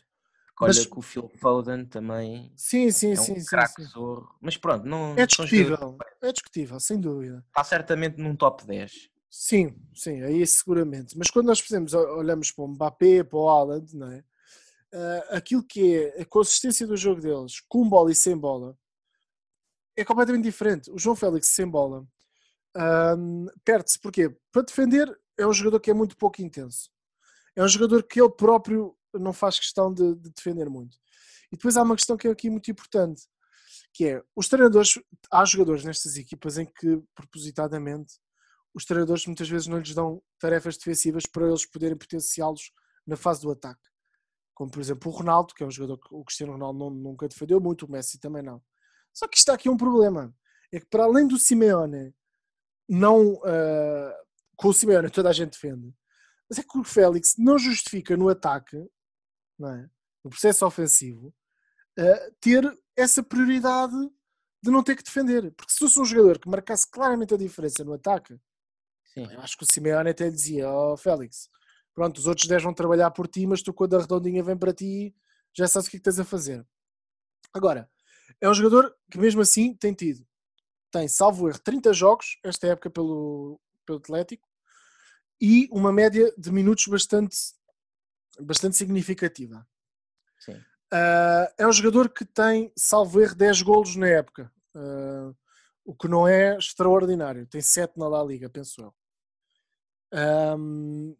Olha mas... que o Phil Foden também sim, sim, é sim, um sim, craque zorro. Mas pronto, não. É discutível, é discutível, sem dúvida. Está certamente num top 10. Sim, sim, aí seguramente. Mas quando nós fazemos, olhamos para o Mbappé, para o Haaland, não é? Uh, aquilo que é a consistência do jogo deles, com bola e sem bola, é completamente diferente. O João Félix sem bola um, perde-se. Porquê? Para defender é um jogador que é muito pouco intenso. É um jogador que ele próprio não faz questão de, de, defender muito. E depois há uma questão que é aqui muito importante, que é os treinadores, há jogadores nestas equipas em que propositadamente os treinadores muitas vezes não lhes dão tarefas defensivas para eles poderem potenciá-los na fase do ataque. Como por exemplo o Ronaldo, que é um jogador que o Cristiano Ronaldo não, nunca defendeu muito, o Messi também não. Só que está aqui um problema, é que para além do Simeone não uh, com o Simeone toda a gente defende, mas é que o Félix não justifica no ataque não é? no processo ofensivo, uh, ter essa prioridade de não ter que defender. Porque se fosse um jogador que marcasse claramente a diferença no ataque, Sim. eu acho que o Simeone até dizia: Ó oh, Félix, pronto, os outros 10 vão trabalhar por ti, mas tu, quando a redondinha vem para ti, já sabes o que é que tens a fazer. Agora, é um jogador que, mesmo assim, tem tido, tem, salvo erro, 30 jogos esta época pelo, pelo Atlético e uma média de minutos bastante bastante significativa. Sim. Uh, é um jogador que tem, salvo erro, 10 golos na época, uh, o que não é extraordinário. Tem 7 na La Liga, penso eu. Um,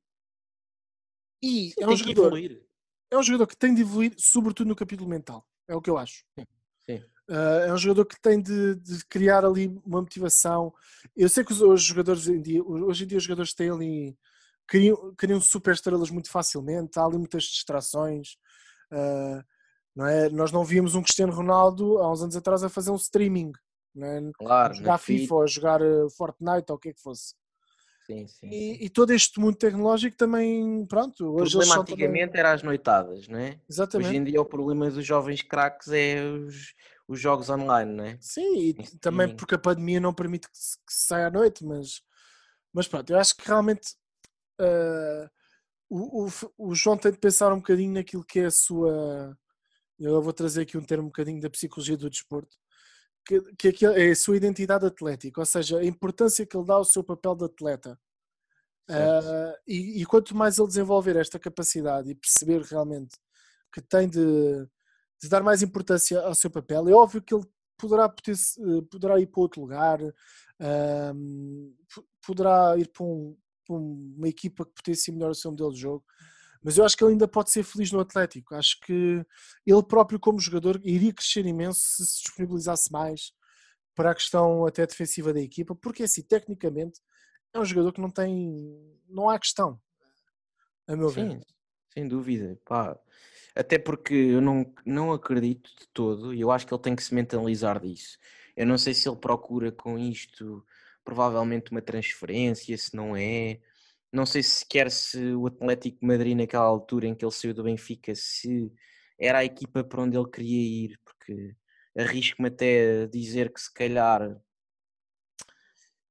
e é um jogador. É um jogador que tem de evoluir, sobretudo no capítulo mental. É o que eu acho. Sim. Uh, é um jogador que tem de, de, criar ali uma motivação. Eu sei que os, os jogadores hoje em dia, hoje em dia os jogadores têm ali criam, criam super estrelas muito facilmente, há ali muitas distrações. Uh, não é? Nós não víamos um Cristiano Ronaldo há uns anos atrás a fazer um streaming né? Claro, jogar FIFA ou jogar eh, Fortnite ou o que é que fosse. Sim, sim, e, sim. e, todo este mundo tecnológico também, pronto. O hoje problema antigamente também... era as noitadas, não é? Exatamente. Hoje em dia o problema dos jovens craques é os, os jogos online, não é? Sim, e também porque a pandemia não permite que se, que se saia à noite, mas, mas pronto, eu acho que realmente uh, o, o, o, João tem de pensar um bocadinho naquilo que é a sua. Eu vou trazer aqui um termo um bocadinho da psicologia do desporto, que, que é a sua identidade atlética, ou seja, a importância que ele dá ao seu papel de atleta. Uh, e, e, quanto mais ele desenvolver esta capacidade e perceber realmente que tem de, de dar mais importância ao seu papel, é óbvio que ele poderá, poderá ir para outro lugar, uh, poderá ir para, um, para, uma equipa que potencie melhor o seu modelo de jogo, mas eu acho que ele ainda pode ser feliz no Atlético. Acho que ele próprio, como jogador, iria crescer imenso se se disponibilizasse mais para a questão até defensiva da equipa, porque assim, tecnicamente, é um jogador que não tem. não há questão, a meu Sim, ver. sem dúvida. Pá. Até porque eu não, não acredito de todo, e eu acho que ele tem que se mentalizar disso. Eu não sei se ele procura com isto provavelmente uma transferência, se não é. Não sei se quer se o Atlético Madrid naquela altura em que ele saiu do Benfica, se era a equipa para onde ele queria ir, porque arrisco-me até a dizer que se calhar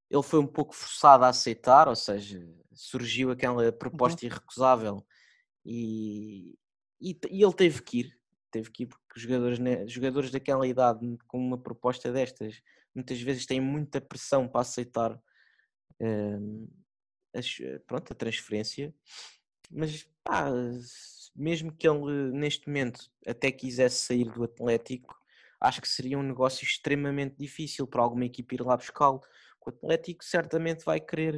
ele foi um pouco forçado a aceitar, ou seja, surgiu aquela uhum. proposta uhum. irrecusável e, e, e, ele teve que ir, teve que ir porque os jogadores, jogadores daquela idade com uma proposta destas muitas vezes têm muita pressão para aceitar um, as, pronto, a transferência, mas pá, mesmo que ele neste momento até quisesse sair do Atlético, acho que seria um negócio extremamente difícil para alguma equipe ir lá buscá-lo o Atlético certamente vai querer,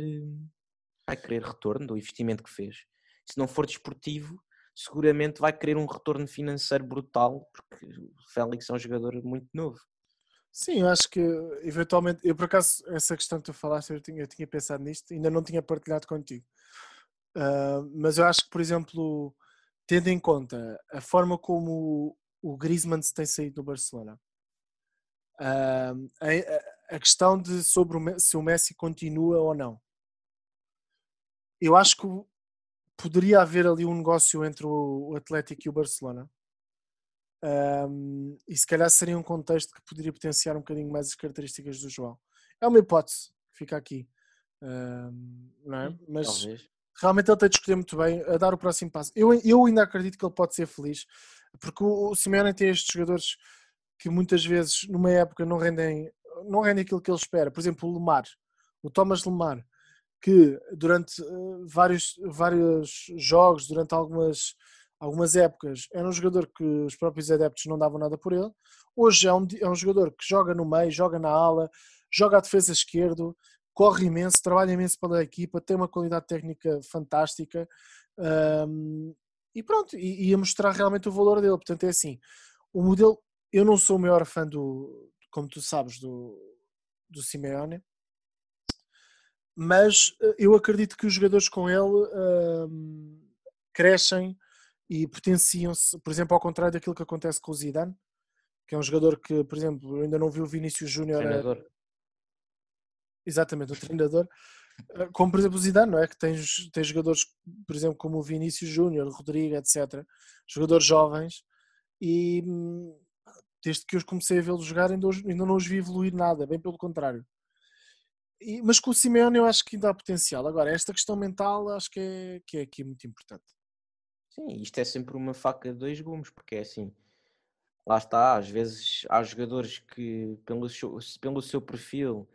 vai querer retorno do investimento que fez. Se não for desportivo, seguramente vai querer um retorno financeiro brutal, porque o Félix é um jogador muito novo. Sim, eu acho que eventualmente, eu por acaso, essa questão que tu falaste, eu tinha, eu tinha pensado nisto, ainda não tinha partilhado contigo. Uh, mas eu acho que, por exemplo, tendo em conta a forma como o, o Griezmann se tem saído do Barcelona, uh, a, a questão de sobre o, se o Messi continua ou não. Eu acho que poderia haver ali um negócio entre o Atlético e o Barcelona. Um, e se calhar seria um contexto que poderia potenciar um bocadinho mais as características do João. É uma hipótese que fica aqui. Um, não é? Mas Talvez. realmente ele tem de escolher muito bem a dar o próximo passo. Eu, eu ainda acredito que ele pode ser feliz, porque o, o Simeone tem estes jogadores que muitas vezes numa época não rendem não rende aquilo que ele espera. Por exemplo, o Lemar, o Thomas Lemar, que durante uh, vários, vários jogos, durante algumas, algumas épocas, era um jogador que os próprios adeptos não davam nada por ele. Hoje é um, é um jogador que joga no meio, joga na ala, joga à defesa esquerdo, corre imenso, trabalha imenso pela equipa, tem uma qualidade técnica fantástica. Um, e pronto, e, e a mostrar realmente o valor dele. Portanto, é assim, o modelo, eu não sou o maior fã do, como tu sabes, do, do Simeone. Mas eh, eu acredito que os jogadores com ele uh, crescem e potenciam-se, por exemplo, ao contrário daquilo que acontece com o Zidane, que é um jogador que, por exemplo, eu ainda não vi o Vinícius Júnior. Treinador. Exatamente, o treinador. Eh, como, por exemplo, o Zidane, não é? Que tem, tem jogadores, por exemplo, como o Vinícius Júnior, Rodrigo, etc. Jogadores jovens. E hum, desde que eu comecei a vê-los jogar, ainda, ainda não os vi evoluir nada, bem pelo contrário. E, mas com o Simeone eu acho que ainda há potencial. Agora, esta questão mental acho que é, que é aqui muito importante. Sim, isto é sempre uma faca de dois gumes, porque é assim, lá está, às vezes há jogadores que pelo seu, pelo seu perfil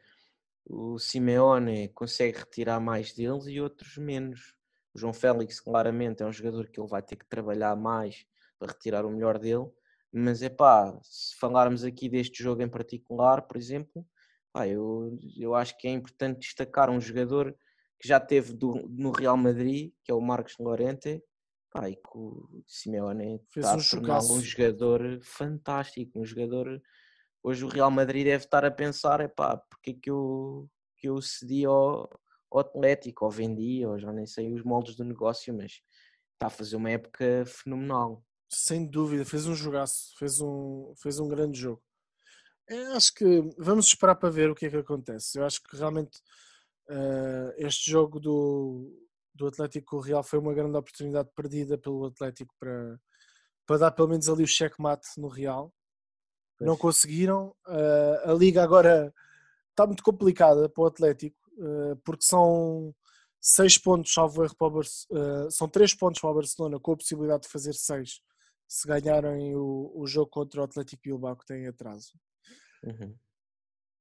o Simeone consegue retirar mais deles e outros menos. O João Félix claramente é um jogador que ele vai ter que trabalhar mais para retirar o melhor dele mas é pá, se falarmos aqui deste jogo em particular, por exemplo, pá, eu, eu acho que é importante destacar um jogador que já teve do, no Real Madrid, que é o Marcos Lorente, pá, e que o Simeone Fez está um, um jogador fantástico, um jogador. Hoje o Real Madrid deve estar a pensar, é pá, porque é que eu, que eu cedi ao, ao Atlético, ou vendi, ou já nem sei os moldes do negócio, mas está a fazer uma época fenomenal. Sem dúvida, fez um jogaço, fez um, fez um grande jogo. É, acho que vamos esperar para ver o que é que acontece. Eu acho que realmente uh, este jogo do, do Atlético com o Real foi uma grande oportunidade perdida pelo Atlético para, para dar pelo menos ali o checkmate no Real. Pois. Não conseguiram. Uh, a liga agora está muito complicada para o Atlético, uh, porque são seis pontos, salvo erro, para o uh, são três pontos para o Barcelona, com a possibilidade de fazer seis se ganharem o, o jogo contra o Atlético Bilbao, que tem atraso. Uhum.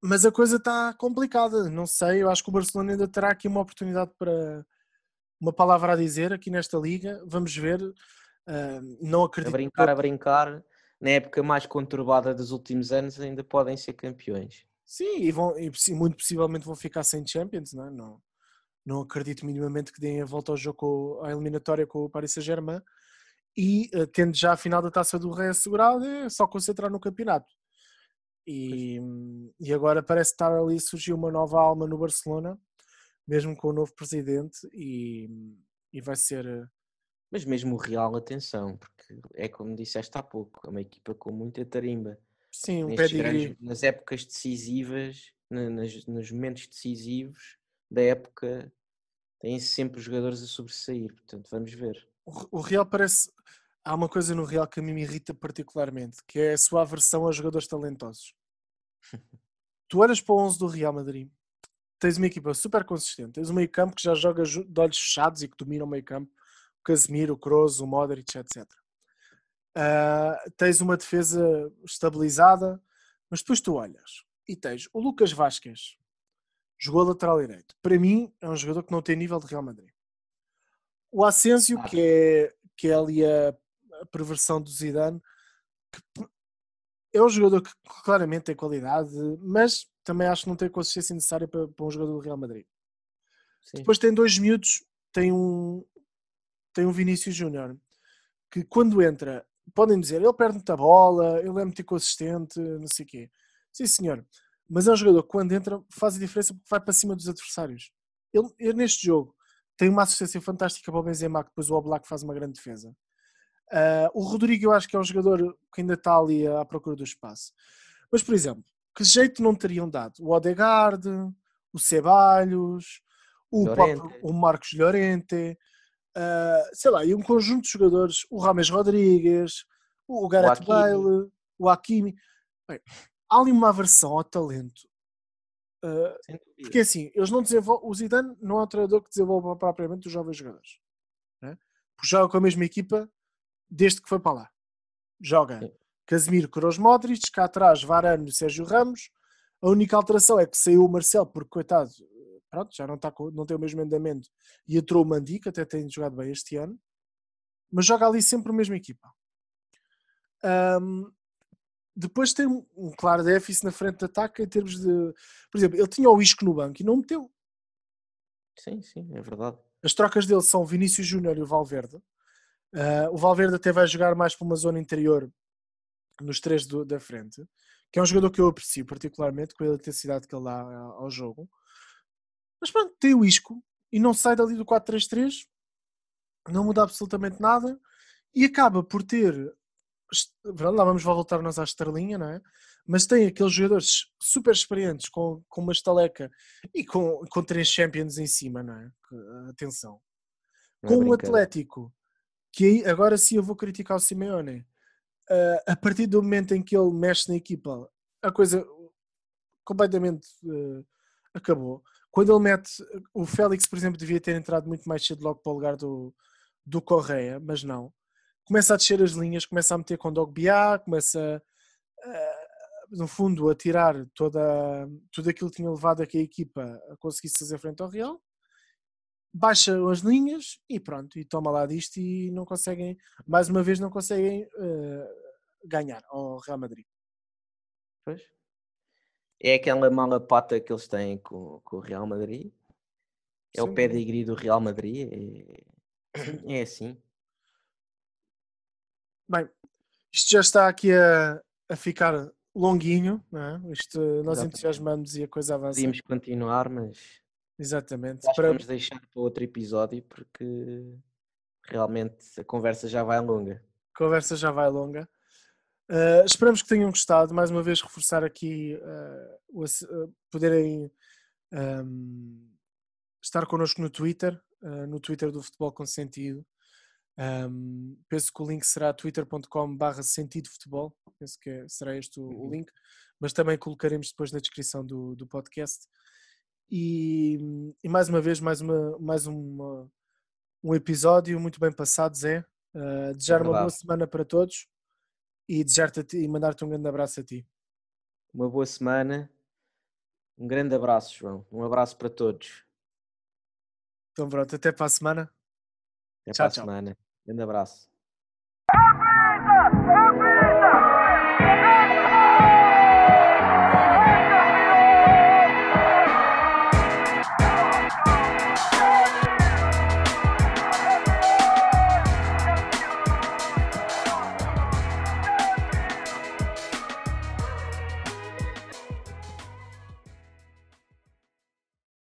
Mas a coisa está complicada, não sei. Eu acho que o Barcelona ainda terá aqui uma oportunidade para uma palavra a dizer aqui nesta liga. Vamos ver. Uh, não acredito. A brincar, que... a brincar, na época mais conturbada dos últimos anos, ainda podem ser campeões. Sim, e, vão, e muito possivelmente vão ficar sem Champions, não, é? não, não acredito minimamente que deem a volta ao jogo, à eliminatória com o Paris Saint-Germain. E uh, tendo já a final da taça do Rei assegurada, é só concentrar no campeonato. E, e agora parece estar ali, surgiu uma nova alma no Barcelona, mesmo com o novo presidente, e, e vai ser. Eh, Mas mesmo o Real, atenção, porque é como disseste há pouco, é uma equipa com muita tarimba. Sim, um pedigree. Nas épocas decisivas, nas, nos momentos decisivos da época, têm sempre os jogadores a sobressair, portanto vamos ver. O, o Real parece há uma coisa no Real que a mim me irrita particularmente, que é a sua aversão aos jogadores talentosos. tu olhas para o 11 do Real Madrid, tens uma equipa super consistente, tens um meio campo que já joga de olhos fechados e que domina o meio campo, o Casemiro, o Kroos, o Modric, etc. Uh, ah, tens uma defesa estabilizada, mas depois tu olhas e tens o Lucas Vasquez, jogou lateral direito. Para mim, é um jogador que não tem nível de Real Madrid. O Asensio, que é, que é ali a a perversão do Zidane, que é um jogador que claramente tem qualidade, mas também acho que não tem a consistência necessária para, para um jogador do Real Madrid. Sim. Depois tem dois miúdos, tem um, tem um Vinícius Júnior, que quando entra, podem dizer, ele perde muita bola, ele é muito inconsistente, não sei o quê. Sim, senhor. Mas é um jogador que quando entra faz a diferença porque vai para cima dos adversários. Ele, ele neste jogo tem uma assistência fantástica para o Benzema, que depois o Oblak faz uma grande defesa. Uh, o Rodrigo eu acho que é um jogador que ainda está ali à procura do espaço. Mas, por exemplo, que jeito não teriam dado? O Odegaard, o Ceballos, o, próprio, o Marcos Llorente, uh, sei lá, e um conjunto de jogadores, o Rames Rodrigues, o Gareth o Bale, o Hakimi. Bem, há ali uma aversão ao talento. Uh, porque assim, eles não desenvolvem. O Zidane não é um treinador que desenvolve propriamente os jovens jogadores. Né? Porque joga com a mesma equipa desde que foi para lá. Joga Sim. Casemiro, Kroos, Modric, cá atrás Varane e Sérgio Ramos. A única alteração é que saiu o Marcelo, porque coitado, pronto, já não, está não tem o mesmo andamento, e entrou o Mandi, que até tem jogado bem este ano, mas joga ali sempre a mesma equipa. Um, depois tem um, um, claro déficit na frente de ataque em termos de. Por exemplo, ele tinha o Isco no banco e não meteu. Sim, sim, é verdade. As trocas dele são Vinícius Júnior e o Valverde. Uh, o Valverde até vai jogar mais para uma zona interior nos três do, da frente, que é um jogador que eu aprecio particularmente com a eletricidade que ele dá ao jogo. Mas pronto, tem o Isco e não sai dali do 4-3-3, não muda absolutamente nada e acaba por ter. Lá vamos voltar nós à estrelinha, não é? Mas tem aqueles jogadores super experientes com, com uma estaleca e com, com três champions em cima, não é? Atenção. É com um Atlético que aí, agora sim eu vou criticar o Simeone. Uh, a partir do momento em que ele mexe na equipa, a coisa completamente uh, acabou. Quando ele mete o Félix, por exemplo, devia ter entrado muito mais cedo logo para o lugar do, do Correia, mas não. Começa a descer as linhas, começa a meter com Dogbiá, começa uh, no fundo a tirar toda, tudo aquilo que tinha levado a que a equipa conseguisse fazer frente ao Real baixa as linhas e pronto, e toma lá disto e não conseguem, mais uma vez não conseguem uh, ganhar ao Real Madrid. Pois. É aquela mala pata que eles têm com, com o Real Madrid. É Sim. o pedigree do Real Madrid. É, é assim. Bem, isto já está aqui a, a ficar longuinho, não é? Isto, nós entusiasmamos e a coisa avança. Podíamos continuar, mas Exatamente. Acho para... vamos deixar para outro episódio porque realmente a conversa já vai longa. A conversa já vai longa. Uh, esperamos que tenham gostado. Mais uma vez, reforçar aqui uh, o, uh, poderem um, estar connosco no Twitter, no Twitter do Futebol com Sentido. Um, penso que o link será twitter.com/barra sentido futebol. Penso que é, será este o, o, uhum. link, mas também colocaremos depois na descrição do, do podcast. E, e, mais uma vez, mais, uma, mais uma, um episódio muito bem passado, Zé. Uh, desejar é uma boa semana para todos e desejar-te e mandar-te um grande abraço a ti. Uma boa semana, um grande abraço, João. Um abraço para todos. Então pronto, até para a semana. Até tchau, para a tchau. semana. Grande abraço.